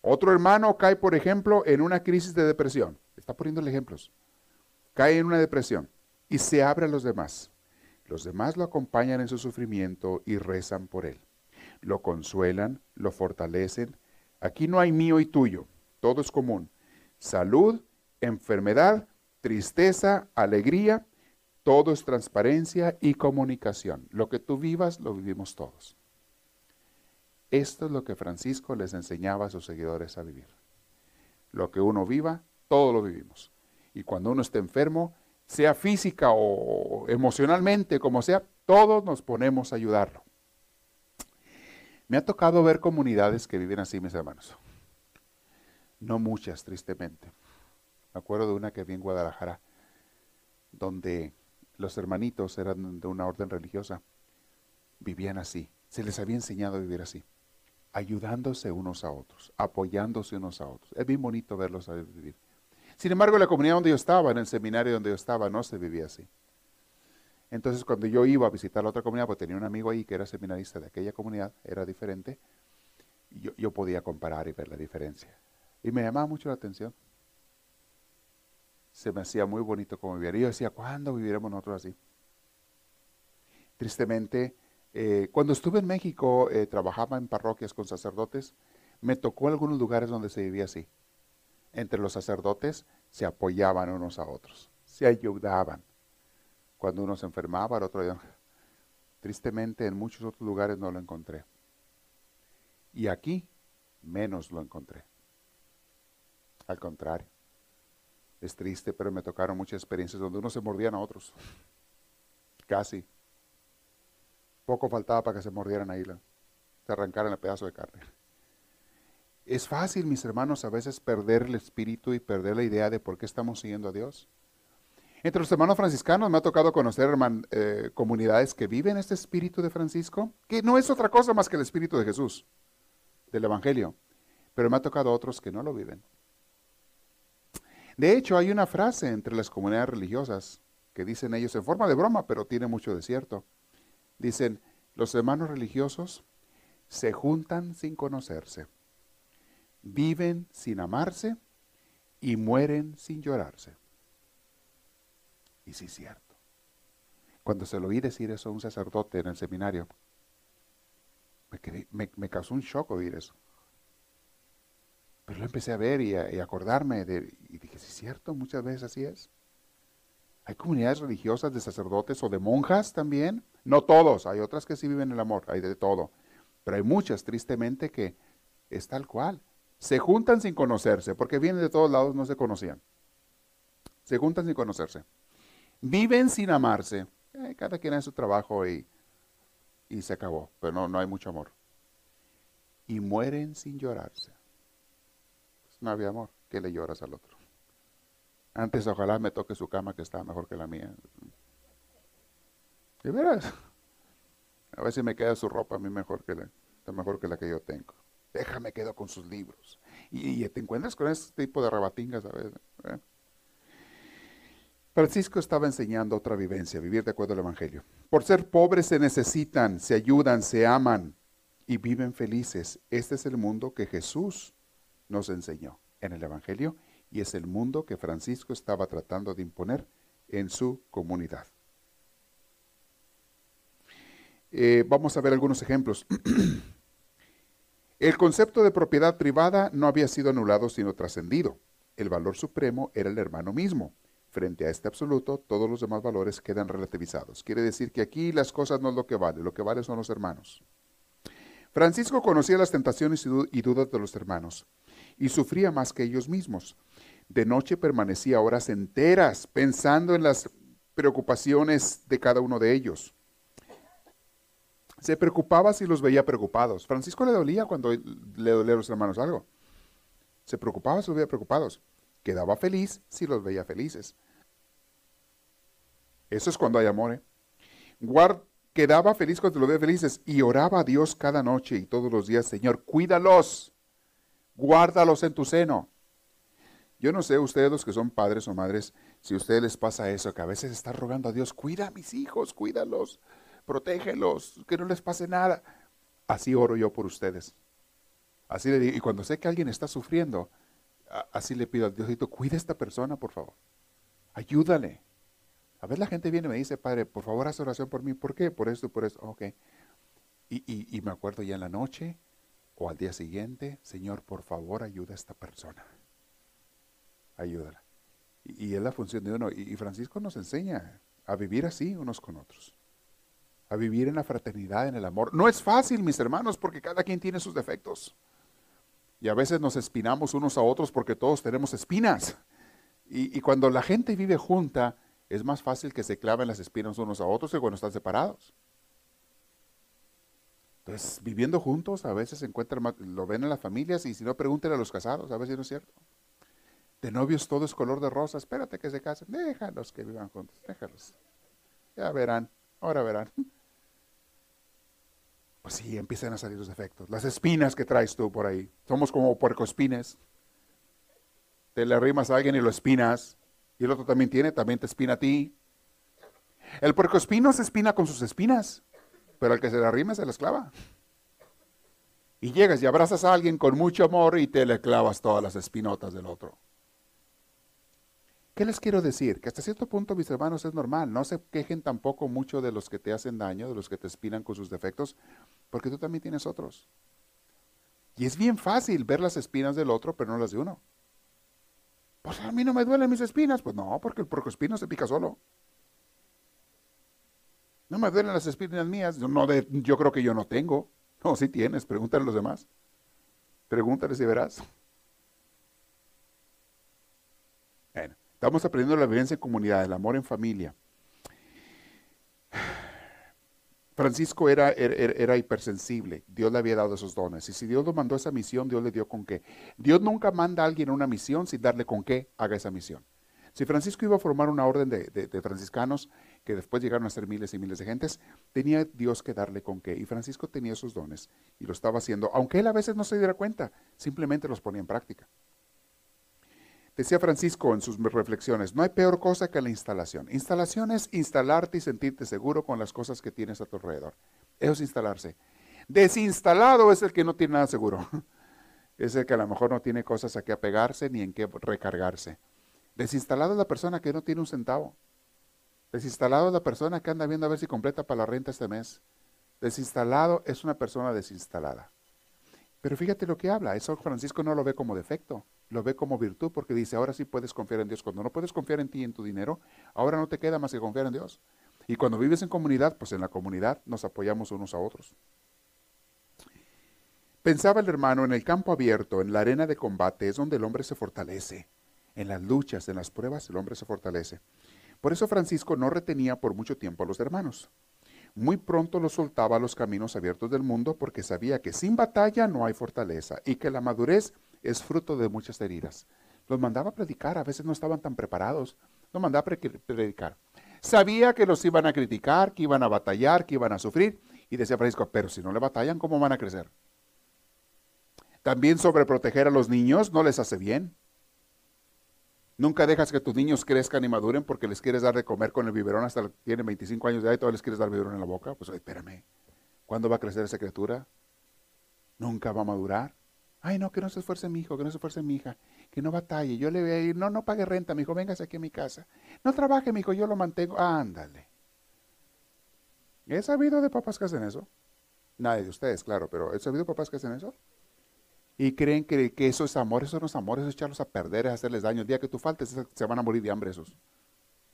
Otro hermano cae, por ejemplo, en una crisis de depresión. Está poniendo ejemplos. Cae en una depresión y se abre a los demás. Los demás lo acompañan en su sufrimiento y rezan por él. lo consuelan, lo fortalecen. Aquí no hay mío y tuyo, todo es común. Salud, enfermedad, tristeza, alegría, todo es transparencia y comunicación. Lo que tú vivas, lo vivimos todos. Esto es lo que Francisco les enseñaba a sus seguidores a vivir. Lo que uno viva, todo lo vivimos. Y cuando uno está enfermo, sea física o emocionalmente, como sea, todos nos ponemos a ayudarlo. Me ha tocado ver comunidades que viven así, mis hermanos. No muchas, tristemente. Me acuerdo de una que vi en Guadalajara, donde los hermanitos eran de una orden religiosa, vivían así. Se les había enseñado a vivir así, ayudándose unos a otros, apoyándose unos a otros. Es bien bonito verlos vivir. Sin embargo, en la comunidad donde yo estaba, en el seminario donde yo estaba, no se vivía así. Entonces, cuando yo iba a visitar la otra comunidad, pues tenía un amigo ahí que era seminarista de aquella comunidad, era diferente, yo podía comparar y ver la diferencia. Y me llamaba mucho la atención. Se me hacía muy bonito como vivir. Y yo decía, ¿cuándo viviremos nosotros así? Tristemente, eh, cuando estuve en México, eh, trabajaba en parroquias con sacerdotes, me tocó algunos lugares donde se vivía así entre los sacerdotes se apoyaban unos a otros, se ayudaban. Cuando uno se enfermaba, el otro día, tristemente en muchos otros lugares no lo encontré. Y aquí menos lo encontré. Al contrario, es triste, pero me tocaron muchas experiencias donde unos se mordían a otros. Casi. Poco faltaba para que se mordieran ahí, se arrancaran el pedazo de carne. Es fácil, mis hermanos, a veces perder el espíritu y perder la idea de por qué estamos siguiendo a Dios. Entre los hermanos franciscanos me ha tocado conocer eh, comunidades que viven este espíritu de Francisco, que no es otra cosa más que el espíritu de Jesús, del Evangelio, pero me ha tocado otros que no lo viven. De hecho, hay una frase entre las comunidades religiosas que dicen ellos en forma de broma, pero tiene mucho de cierto. Dicen, los hermanos religiosos se juntan sin conocerse viven sin amarse y mueren sin llorarse. Y sí es cierto. Cuando se lo oí decir eso a un sacerdote en el seminario, me, causó un shock oír eso. Pero lo empecé a ver y a, acordarme de, y dije, sí es cierto, muchas veces así es. Hay comunidades religiosas de sacerdotes o de monjas también. No todos, hay otras que sí viven el amor, hay de todo. Pero hay muchas, tristemente, que es tal cual. Se juntan sin conocerse, porque vienen de todos lados, no se conocían. Se juntan sin conocerse. Viven sin amarse. Eh, cada quien hace su trabajo y, y se acabó, pero no, no hay mucho amor. Y mueren sin llorarse. Pues no había amor. ¿Qué le lloras al otro? Antes ojalá me toque su cama que está mejor que la mía. ¿De veras? A ver si me queda su ropa a mí mejor que la, mejor que la que yo tengo déjame quedo con sus libros. Y, te encuentras con este tipo de rabatingas a veces. ¿eh? Francisco estaba enseñando otra vivencia, vivir de acuerdo al Evangelio. Por ser pobres se necesitan, se ayudan, se aman y viven felices. Este es el mundo que Jesús nos enseñó en el Evangelio y es el mundo que Francisco estaba tratando de imponer en su comunidad. Eh, vamos a ver algunos ejemplos. El concepto de propiedad privada no había sido anulado sino trascendido. El valor supremo era el hermano mismo. Frente a este absoluto, todos los demás valores quedan relativizados. Quiere decir que aquí las cosas no es lo que vale, lo que vale son los hermanos. Francisco conocía las tentaciones y dudas de los hermanos y sufría más que ellos mismos. De noche permanecía horas enteras pensando en las preocupaciones de cada uno de ellos. Se preocupaba si los veía preocupados. Francisco le dolía cuando le dolía a los hermanos algo. Se preocupaba si los veía preocupados. Quedaba feliz si los veía felices. Eso es cuando hay amor. ¿eh? Guard, quedaba feliz cuando los veía felices y oraba a Dios cada noche y todos los días, Señor, cuídalos, guárdalos en tu seno. Yo no sé ustedes los que son padres o madres, si a ustedes les pasa eso, que a veces están rogando a Dios, cuida a mis hijos, cuídalos protégelos, que no les pase nada. Así oro yo por ustedes. Así le digo, y cuando sé que alguien está sufriendo, así le pido al Diosito, cuida a esta persona, por favor. Ayúdale. A veces la gente viene y me dice, Padre, por favor, haz oración por mí. ¿Por qué? Por esto, por eso. Ok. Y, me acuerdo ya en la noche o al día siguiente, Señor, por favor, ayuda a esta persona. Ayúdala. Y, es la función de uno. Y, Francisco nos enseña a vivir así unos con otros. A vivir en la fraternidad, en el amor. No es fácil, mis hermanos, porque cada quien tiene sus defectos. Y a veces nos espinamos unos a otros porque todos tenemos espinas. Y, y cuando la gente vive junta, es más fácil que se claven las espinas unos a otros que cuando están separados. Entonces, viviendo juntos, a veces se encuentran, lo ven en las familias y si no, pregúntenle a los casados, a ver si no es cierto. De novios todo es color de rosa, espérate que se casen, déjalos que vivan juntos, déjalos. Ya verán, ahora verán. Pues sí, empiezan a salir los efectos. Las espinas que traes tú por ahí. Somos como puercoespines. Te le arrimas a alguien y lo espinas. Y el otro también tiene, también te espina a ti. El puercoespino se espina con sus espinas pero al que se le arrime se les clava. Y llegas y abrazas a alguien con mucho amor y te le clavas todas las espinotas del otro. ¿Qué les quiero decir? Que hasta cierto punto, mis hermanos, es normal. No se quejen tampoco mucho de los que te hacen daño, de los que te espinan con sus defectos, porque tú también tienes otros. Y es bien fácil ver las espinas del otro, pero no las de uno. Pues a mí no me duelen mis espinas. Pues no, porque el espino se pica solo. No me duelen las espinas mías. No de, yo creo que yo no tengo. No, sí tienes. Pregúntale a los demás. Pregúntale si verás. Bueno, estamos aprendiendo la vivencia en comunidad, el amor en familia. Francisco era, era, era, hipersensible, Dios le había dado esos dones. Y si Dios lo mandó a esa misión, Dios le dio con qué. Dios nunca manda a alguien a una misión sin darle con qué haga esa misión. Si Francisco iba a formar una orden de, franciscanos, que después llegaron a ser miles y miles de gentes, tenía Dios que darle con qué. Y Francisco tenía esos dones y lo estaba haciendo, aunque él a veces no se diera cuenta, simplemente los ponía en práctica. Decía Francisco en sus reflexiones, no hay peor cosa que la instalación. Instalación es instalarte y sentirte seguro con las cosas que tienes a tu alrededor. Eso es instalarse. Desinstalado es el que no tiene nada seguro. Es el que a lo mejor no tiene cosas a qué apegarse ni en qué recargarse. Desinstalado es la persona que no tiene un centavo. Desinstalado es la persona que anda viendo a ver si completa para la renta este mes. Desinstalado es una persona desinstalada. Pero fíjate lo que habla. Eso Francisco no lo ve como defecto, lo ve como virtud porque dice, ahora sí puedes confiar en Dios. Cuando no puedes confiar en ti y en tu dinero, ahora no te queda más que confiar en Dios. Y cuando vives en comunidad, pues en la comunidad nos apoyamos unos a otros. Pensaba el hermano, en el campo abierto, en la arena de combate, es donde el hombre se fortalece en las luchas, en las pruebas, el hombre se fortalece. Por eso Francisco no retenía por mucho tiempo a los hermanos. Muy pronto los soltaba a los caminos abiertos del mundo porque sabía que sin batalla no hay fortaleza y que la madurez es fruto de muchas heridas. Los mandaba a predicar, a veces no estaban tan preparados. Los mandaba a predicar. Sabía que los iban a criticar, que iban a batallar, que iban a sufrir. Y decía Francisco, pero si no le batallan, ¿cómo van a crecer? También sobreproteger a los niños no les hace bien. Nunca dejas que tus niños crezcan y maduren porque les quieres dar de comer con el biberón hasta que tienen 25 años de edad y todavía les quieres dar biberón en la boca. Pues espérame, ¿cuándo va a crecer esa criatura? Nunca va a madurar. Ay, no, que no se esfuerce mi hijo, que no se esfuerce mi hija, que no batalle. Yo le voy a ir, no, no pague renta, mi hijo, véngase aquí a mi casa. No trabaje, mi hijo, yo lo mantengo. Ándale. ¿He sabido de papás que hacen eso? Nadie de ustedes, claro, pero ¿he sabido de papás que hacen eso? y creen que, eso es amor, eso no es amor, eso es echarlos a perder, es hacerles daño. El día que tú faltes, se van a morir de hambre esos.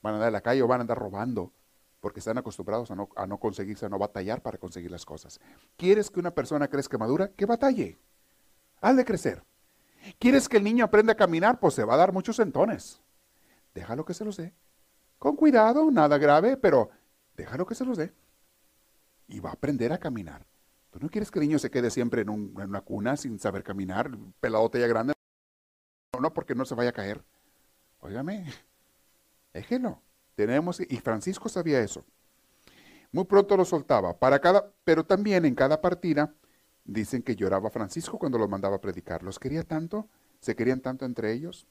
Van a andar en la calle o van a andar robando, porque están acostumbrados a no, a no conseguirse, a no batallar para conseguir las cosas. ¿Quieres que una persona crezca madura? Que batalle. Haz crecer. ¿Quieres que el niño aprenda a caminar? Pues se va a dar muchos sentones. Déjalo que se los dé. Con cuidado, nada grave, pero déjalo que se los dé. Y va a aprender a caminar. ¿Tú no quieres que el niño se quede siempre en, una cuna sin saber caminar, peladote ya grande? No, no, porque no se vaya a caer. Óigame, déjelo. Tenemos, y Francisco sabía eso. Muy pronto lo soltaba, para cada, pero también en cada partida dicen que lloraba Francisco cuando los mandaba a predicar. Los quería tanto, se querían tanto entre ellos.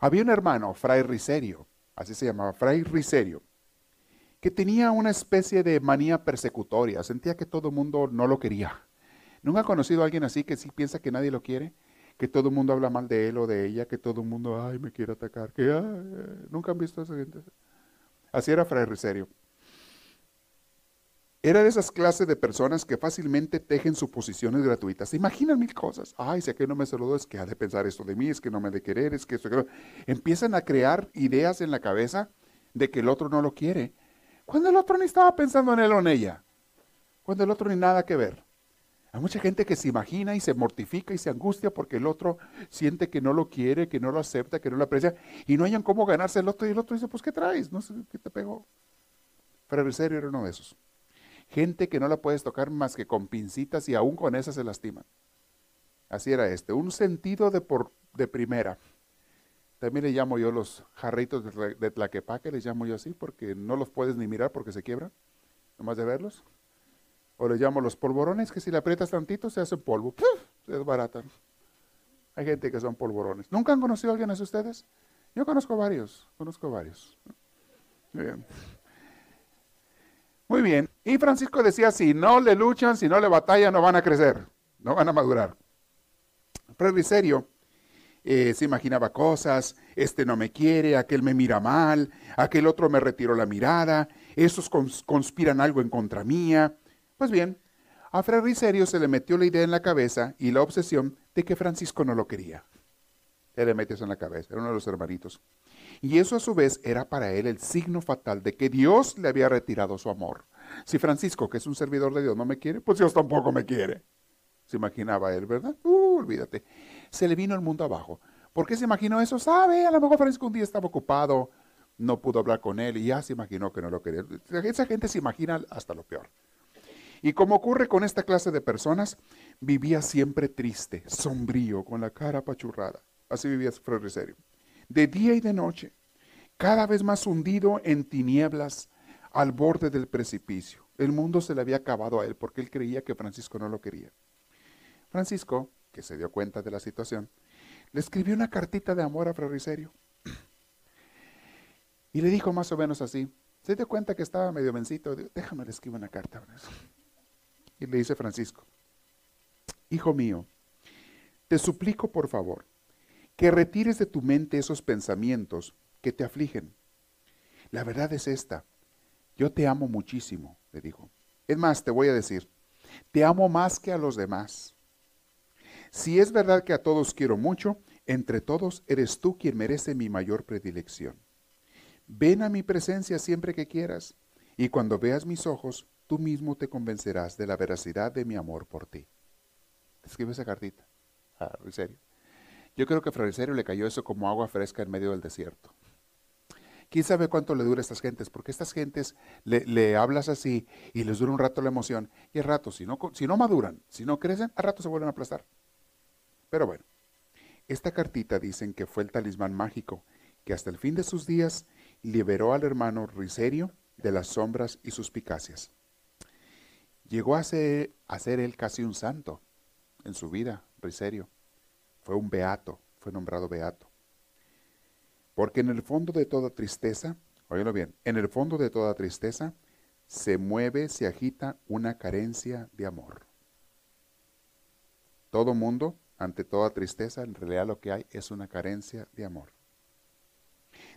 Había un hermano, Fray Riserio, así se llamaba, Fray Riserio, que tenía una especie de manía persecutoria, sentía que todo el mundo no lo quería. ¿Nunca ha conocido a alguien así que sí piensa que nadie lo quiere? Que todo el mundo habla mal de él o de ella, que todo el mundo, ay, me quiere atacar, que nunca han visto a esa gente. Así era Fray Riserio. Era de esas clases de personas que fácilmente tejen suposiciones gratuitas. Imaginan mil cosas. Ay, si aquel no me saludó, es que ha de pensar esto de mí, es que no me ha de querer, es que esto. Que Empiezan a crear ideas en la cabeza de que el otro no lo quiere. Cuando el otro ni estaba pensando en él o en ella. Cuando el otro ni nada que ver. Hay mucha gente que se imagina y se mortifica y se angustia porque el otro siente que no lo quiere, que no lo acepta, que no lo aprecia, y no hayan cómo ganarse el otro, y el otro dice, pues ¿qué traes? No sé qué te pegó. Pero serio era uno de esos. Gente que no la puedes tocar más que con pincitas y aún con esas se lastiman. Así era este, un sentido de, por, de primera. También le llamo yo los jarritos de, de tlaquepaque, les llamo yo así, porque no los puedes ni mirar porque se quiebran, nomás de verlos. O les llamo los polvorones, que si le aprietas tantito se hacen polvo, se desbaratan. Hay gente que son polvorones. ¿Nunca han conocido a alguien de ustedes? Yo conozco varios, conozco varios. Muy bien. Muy bien. Y Francisco decía, si no le luchan, si no le batallan, no van a crecer, no van a madurar. Presbiterio eh, se imaginaba cosas, este no me quiere, aquel me mira mal, aquel otro me retiró la mirada, esos conspiran algo en contra mía, pues bien, a Fray Riserio se le metió la idea en la cabeza y la obsesión de que Francisco no lo quería. Se le metió eso en la cabeza, era uno de los hermanitos. Y eso a su vez era para él el signo fatal de que Dios le había retirado su amor. Si Francisco, que es un servidor de Dios, no me quiere, pues Dios tampoco me quiere. Se imaginaba él, ¿verdad? Uh, olvídate. Se le vino el mundo abajo. ¿Por qué se imaginó eso? Sabe, a lo mejor Francisco un día estaba ocupado, no pudo hablar con él y ya se imaginó que no lo quería. Esa gente se imagina hasta lo peor. Y como ocurre con esta clase de personas, vivía siempre triste, sombrío, con la cara apachurrada. Así vivía Serio. De día y de noche, cada vez más hundido en tinieblas, al borde del precipicio. El mundo se le había acabado a él porque él creía que Francisco no lo quería. Francisco, que se dio cuenta de la situación, le escribió una cartita de amor a Fray. Y le dijo más o menos así, se dio cuenta que estaba medio mencito, déjame le escribo una carta. Y le dice Francisco, Hijo mío, te suplico por favor que retires de tu mente esos pensamientos que te afligen. La verdad es esta, yo te amo muchísimo, le dijo. Es más, te voy a decir, te amo más que a los demás. Si es verdad que a todos quiero mucho, entre todos eres tú quien merece mi mayor predilección. Ven a mi presencia siempre que quieras, y cuando veas mis ojos, tú mismo te convencerás de la veracidad de mi amor por ti. Escribe esa cartita. Ah, ¿en serio? Yo creo que a le cayó eso como agua fresca en medio del desierto. ¿Quién sabe cuánto le dura a estas gentes? Porque estas gentes le, hablas así y les dura un rato la emoción y al rato, si no, si no maduran, si no crecen, al rato se vuelven a aplastar. Pero bueno, esta cartita dicen que fue el talismán mágico que hasta el fin de sus días liberó al hermano Riserio de las sombras y suspicacias. Llegó a ser, a ser él casi un santo en su vida, Riserio. Fue un beato, fue nombrado beato. Porque en el fondo de toda tristeza, óyelo bien, en el fondo de toda tristeza se mueve, se agita una carencia de amor. Todo mundo, ante toda tristeza, en realidad lo que hay es una carencia de amor.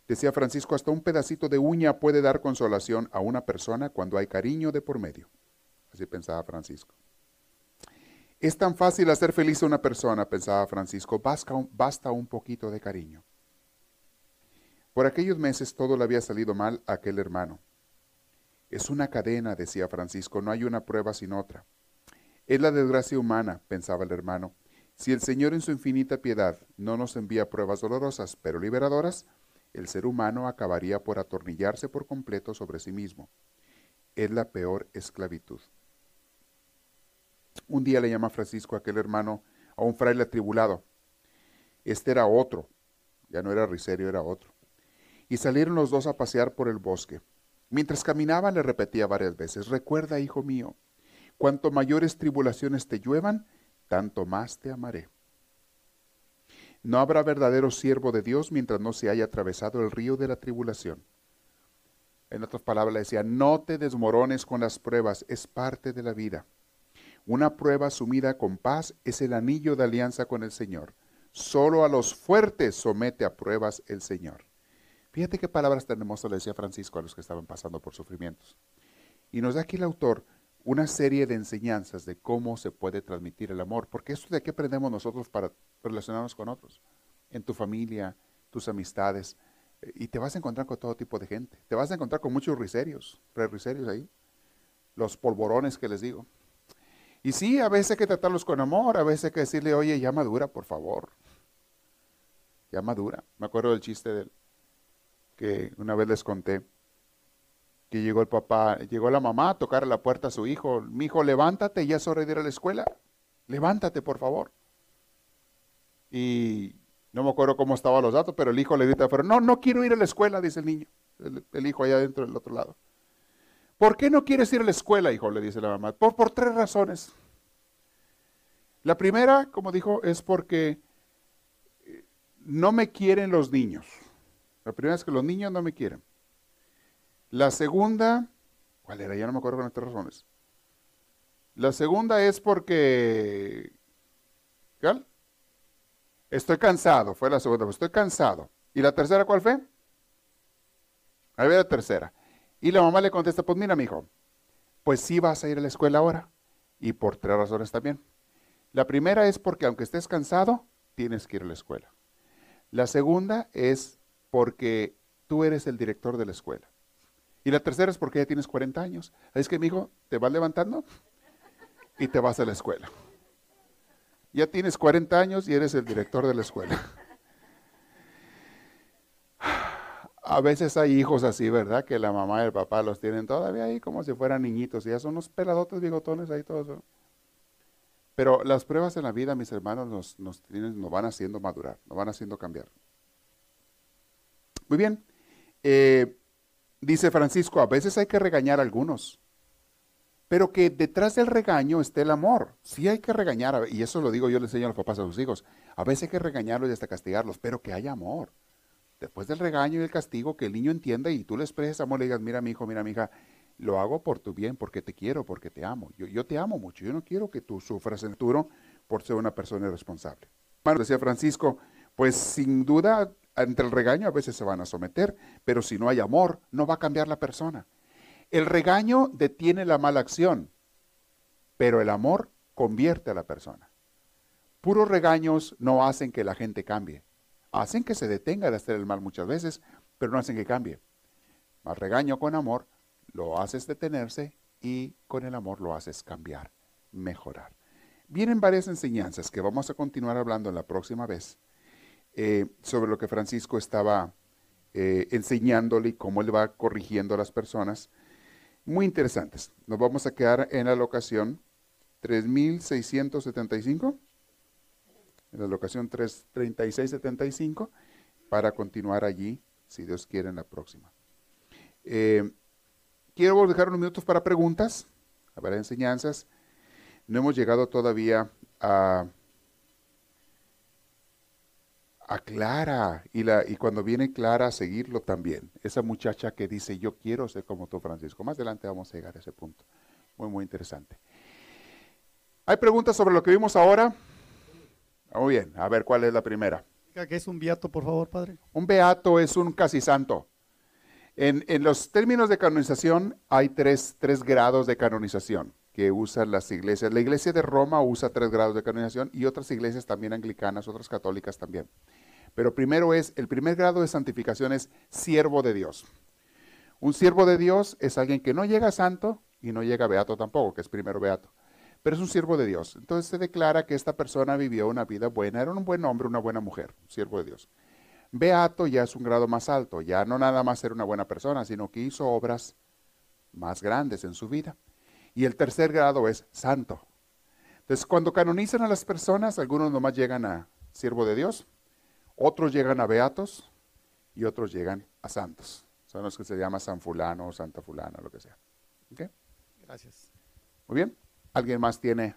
Decía Francisco, hasta un pedacito de uña puede dar consolación a una persona cuando hay cariño de por medio. Así pensaba Francisco. Es tan fácil hacer feliz a una persona, pensaba Francisco, basta un, basta un poquito de cariño. Por aquellos meses todo le había salido mal a aquel hermano. Es una cadena, decía Francisco, no hay una prueba sin otra. Es la desgracia humana, pensaba el hermano. Si el Señor en su infinita piedad no nos envía pruebas dolorosas, pero liberadoras, el ser humano acabaría por atornillarse por completo sobre sí mismo. Es la peor esclavitud. Un día le llama Francisco a aquel hermano a un fraile atribulado. Este era otro, ya no era Riserio, era otro. Y salieron los dos a pasear por el bosque. Mientras caminaban le repetía varias veces, recuerda, hijo mío, cuanto mayores tribulaciones te lluevan, tanto más te amaré. No habrá verdadero siervo de Dios mientras no se haya atravesado el río de la tribulación. En otras palabras le decía, no te desmorones con las pruebas, es parte de la vida. Una prueba sumida con paz es el anillo de alianza con el Señor. Solo a los fuertes somete a pruebas el Señor. Fíjate qué palabras tan hermosas le decía Francisco a los que estaban pasando por sufrimientos. Y nos da aquí el autor una serie de enseñanzas de cómo se puede transmitir el amor, porque esto de qué aprendemos nosotros para relacionarnos con otros, en tu familia, tus amistades, y te vas a encontrar con todo tipo de gente. Te vas a encontrar con muchos riserios, riserios ahí, los polvorones que les digo. Y sí, a veces hay que tratarlos con amor, a veces hay que decirle, oye, ya madura, por favor. Ya madura. Me acuerdo del chiste del que una vez les conté que llegó el papá, llegó la mamá a tocar la puerta a su hijo. Mi hijo, levántate, ya es hora de ir a la escuela. Levántate, por favor. Y no me acuerdo cómo estaban los datos, pero el hijo le grita pero no, no quiero ir a la escuela, dice el niño, el, hijo allá dentro del otro lado. ¿Por qué no quieres ir a la escuela, hijo? Le dice la mamá. Por, por tres razones. La primera, como dijo, es porque eh, no me quieren los niños. La primera es que los niños no me quieren. La segunda, ¿cuál era? Ya no me acuerdo con tres razones. La segunda es porque, ¿cuál? Estoy cansado, fue la segunda, estoy cansado. ¿Y la tercera cuál fue? Ahí ve la tercera. Y la mamá le contesta, pues mira, mi hijo, pues sí vas a ir a la escuela ahora. Y por tres razones también. La primera es porque aunque estés cansado, tienes que ir a la escuela. La segunda es porque tú eres el director de la escuela. Y la tercera es porque ya tienes 40 años. Es que, mi hijo, te vas levantando y te vas a la escuela ya tienes 40 años y eres el director de la escuela. A veces hay hijos así, ¿verdad? Que la mamá y el papá los tienen todavía ahí como si fueran niñitos y ya son unos peladotes bigotones ahí todos. Pero las pruebas en la vida, mis hermanos, nos, nos, nos van haciendo madurar, nos van haciendo cambiar. Muy bien. Eh, dice Francisco, a veces hay que regañar a algunos pero que detrás del regaño esté el amor. Sí hay que regañar, y eso lo digo yo le enseño a los papás a sus hijos. A veces hay que regañarlos y hasta castigarlos, pero que haya amor. Después del regaño y el castigo, que el niño entienda y tú le expreses amor, le digas, mira mi hijo, mira mi hija, lo hago por tu bien, porque te quiero, porque te amo. Yo, yo te amo mucho, yo no quiero que tú sufras en el futuro por ser una persona irresponsable. Bueno, decía Francisco, pues sin duda, entre el regaño a veces se van a someter, pero si no hay amor, no va a cambiar la persona. El regaño detiene la mala acción, pero el amor convierte a la persona. Puros regaños no hacen que la gente cambie. Hacen que se detenga de hacer el mal muchas veces, pero no hacen que cambie. Más regaño con amor lo haces detenerse y con el amor lo haces cambiar, mejorar. Vienen varias enseñanzas que vamos a continuar hablando la próxima vez eh, sobre lo que Francisco estaba eh, enseñándole y cómo él va corrigiendo a las personas muy interesantes. Nos vamos a quedar en la locación 3675, en la locación 3675, para continuar allí, si Dios quiere, en la próxima. Eh, quiero dejar unos minutos para preguntas, habrá enseñanzas. No hemos llegado todavía a a Clara y, la, y cuando viene Clara a seguirlo también. Esa muchacha que dice, yo quiero ser como tú, Francisco. Más adelante vamos a llegar a ese punto. Muy, muy interesante. ¿Hay preguntas sobre lo que vimos ahora? Muy bien, a ver cuál es la primera. ¿Qué es un beato, por favor, padre? Un beato es un casi santo. En, en los términos de canonización hay tres, tres grados de canonización que usan las iglesias. La iglesia de Roma usa tres grados de canonización y otras iglesias también anglicanas, otras católicas también. Pero primero es, el primer grado de santificación es siervo de Dios. Un siervo de Dios es alguien que no llega a santo y no llega a beato tampoco, que es primero beato. Pero es un siervo de Dios. Entonces se declara que esta persona vivió una vida buena, era un buen hombre, una buena mujer, siervo de Dios. Beato ya es un grado más alto, ya no nada más ser una buena persona, sino que hizo obras más grandes en su vida. Y el tercer grado es santo. Entonces, cuando canonizan a las personas, algunos nomás llegan a siervo de Dios, otros llegan a beatos y otros llegan a santos. Son los que se llama San Fulano o Santa Fulana, lo que sea. ¿Okay? Gracias. Muy bien. ¿Alguien más tiene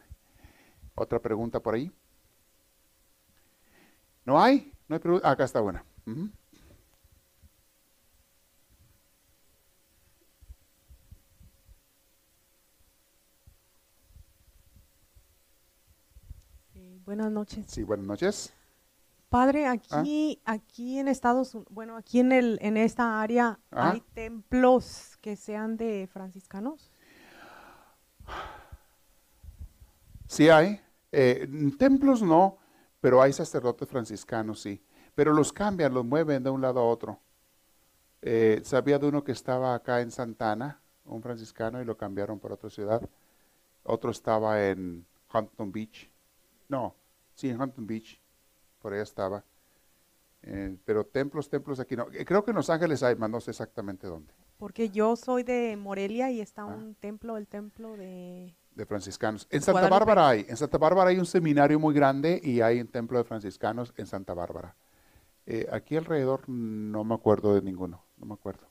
otra pregunta por ahí? ¿No hay? ¿No hay pregunta? acá está una. Buenas noches. Sí, buenas noches. Padre, aquí, ah. aquí en Estados Unidos, bueno, aquí en, el, en esta área, ¿hay templos que sean de franciscanos? Sí hay. Eh, templos no, pero hay sacerdotes franciscanos, sí. Pero los cambian, los mueven de un lado a otro. Eh, sabía de uno que estaba acá en Santana, un franciscano, y lo cambiaron por otra ciudad. Otro estaba en Huntington Beach. No, sí, en Huntington Beach. Por ahí estaba. Eh, pero templos, templos aquí no. Eh, creo que en Los Ángeles hay, más no sé exactamente dónde. Porque yo soy de Morelia y está un templo, el templo de... De franciscanos. En Santa Bárbara hay. En Santa Bárbara hay un seminario muy grande y hay un templo de franciscanos en Santa Bárbara. Eh, aquí alrededor no me acuerdo de ninguno, no me acuerdo.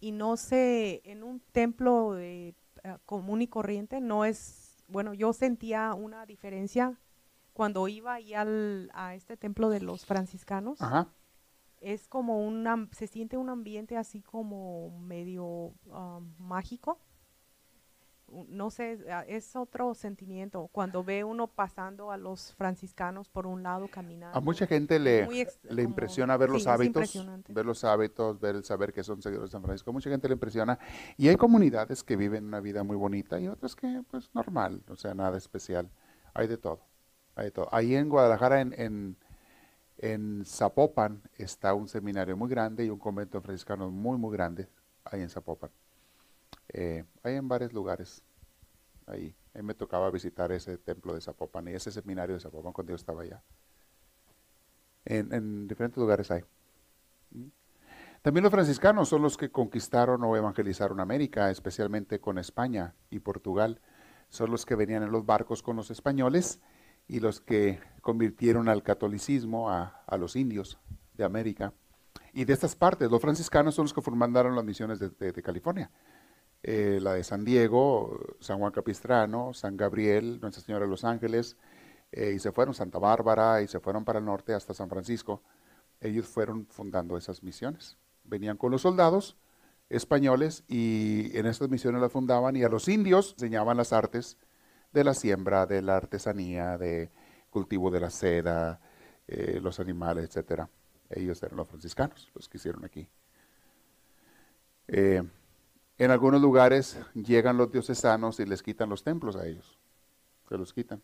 Y no sé, en un templo de, común y corriente no es, bueno, yo sentía una diferencia cuando iba ahí al, a este templo de los franciscanos, es como una, se siente un ambiente así como medio um, mágico. No sé, es otro sentimiento cuando ve uno pasando a los franciscanos por un lado caminando. A mucha gente le, le impresiona ver los hábitos, ver los hábitos, ver el saber que son seguidores de San Francisco. Mucha gente le impresiona. Y hay comunidades que viven una vida muy bonita y otras que, pues, normal, o sea, nada especial. Hay de todo. Ahí en Guadalajara, en, en, Zapopan, está un seminario muy grande y un convento franciscano muy, muy grande, ahí en Zapopan. Eh, hay en varios lugares. Ahí. me tocaba visitar ese templo de Zapopan y ese seminario de Zapopan cuando yo estaba allá. En, en diferentes lugares hay. ¿Mm? También los franciscanos son los que conquistaron o evangelizaron América, especialmente con España y Portugal. Son los que venían en los barcos con los españoles y los que convirtieron al catolicismo a, los indios de América. Y de estas partes, los franciscanos son los que formaron las misiones de, California. Eh, la de San Diego, San Juan Capistrano, San Gabriel, Nuestra Señora de los Ángeles, eh, y se fueron Santa Bárbara y se fueron para el norte hasta San Francisco. Ellos fueron fundando esas misiones. Venían con los soldados españoles y en estas misiones las fundaban y a los indios enseñaban las artes de la siembra, de la artesanía, de cultivo de la seda, eh, los animales, etcétera. Ellos eran los franciscanos, los que hicieron aquí. Eh, en algunos lugares llegan los diocesanos y les quitan los templos a ellos. Se los quitan.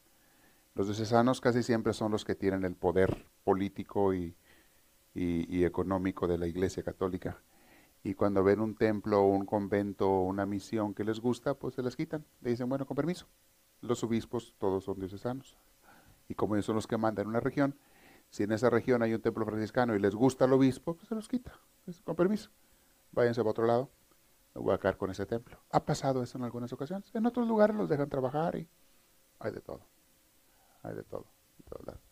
Los diocesanos casi siempre son los que tienen el poder político y, económico de la Iglesia Católica. Y cuando ven un templo, un convento, una misión que les gusta, pues se les quitan. Le dicen, bueno, con permiso los obispos todos son diocesanos. Y como ellos son los que mandan una región, si en esa región hay un templo franciscano y les gusta el obispo, pues se los quita, pues, con permiso. Váyanse para otro lado, me voy a quedar con ese templo. Ha pasado eso en algunas ocasiones. En otros lugares los dejan trabajar y hay de todo. Hay de todo. De todo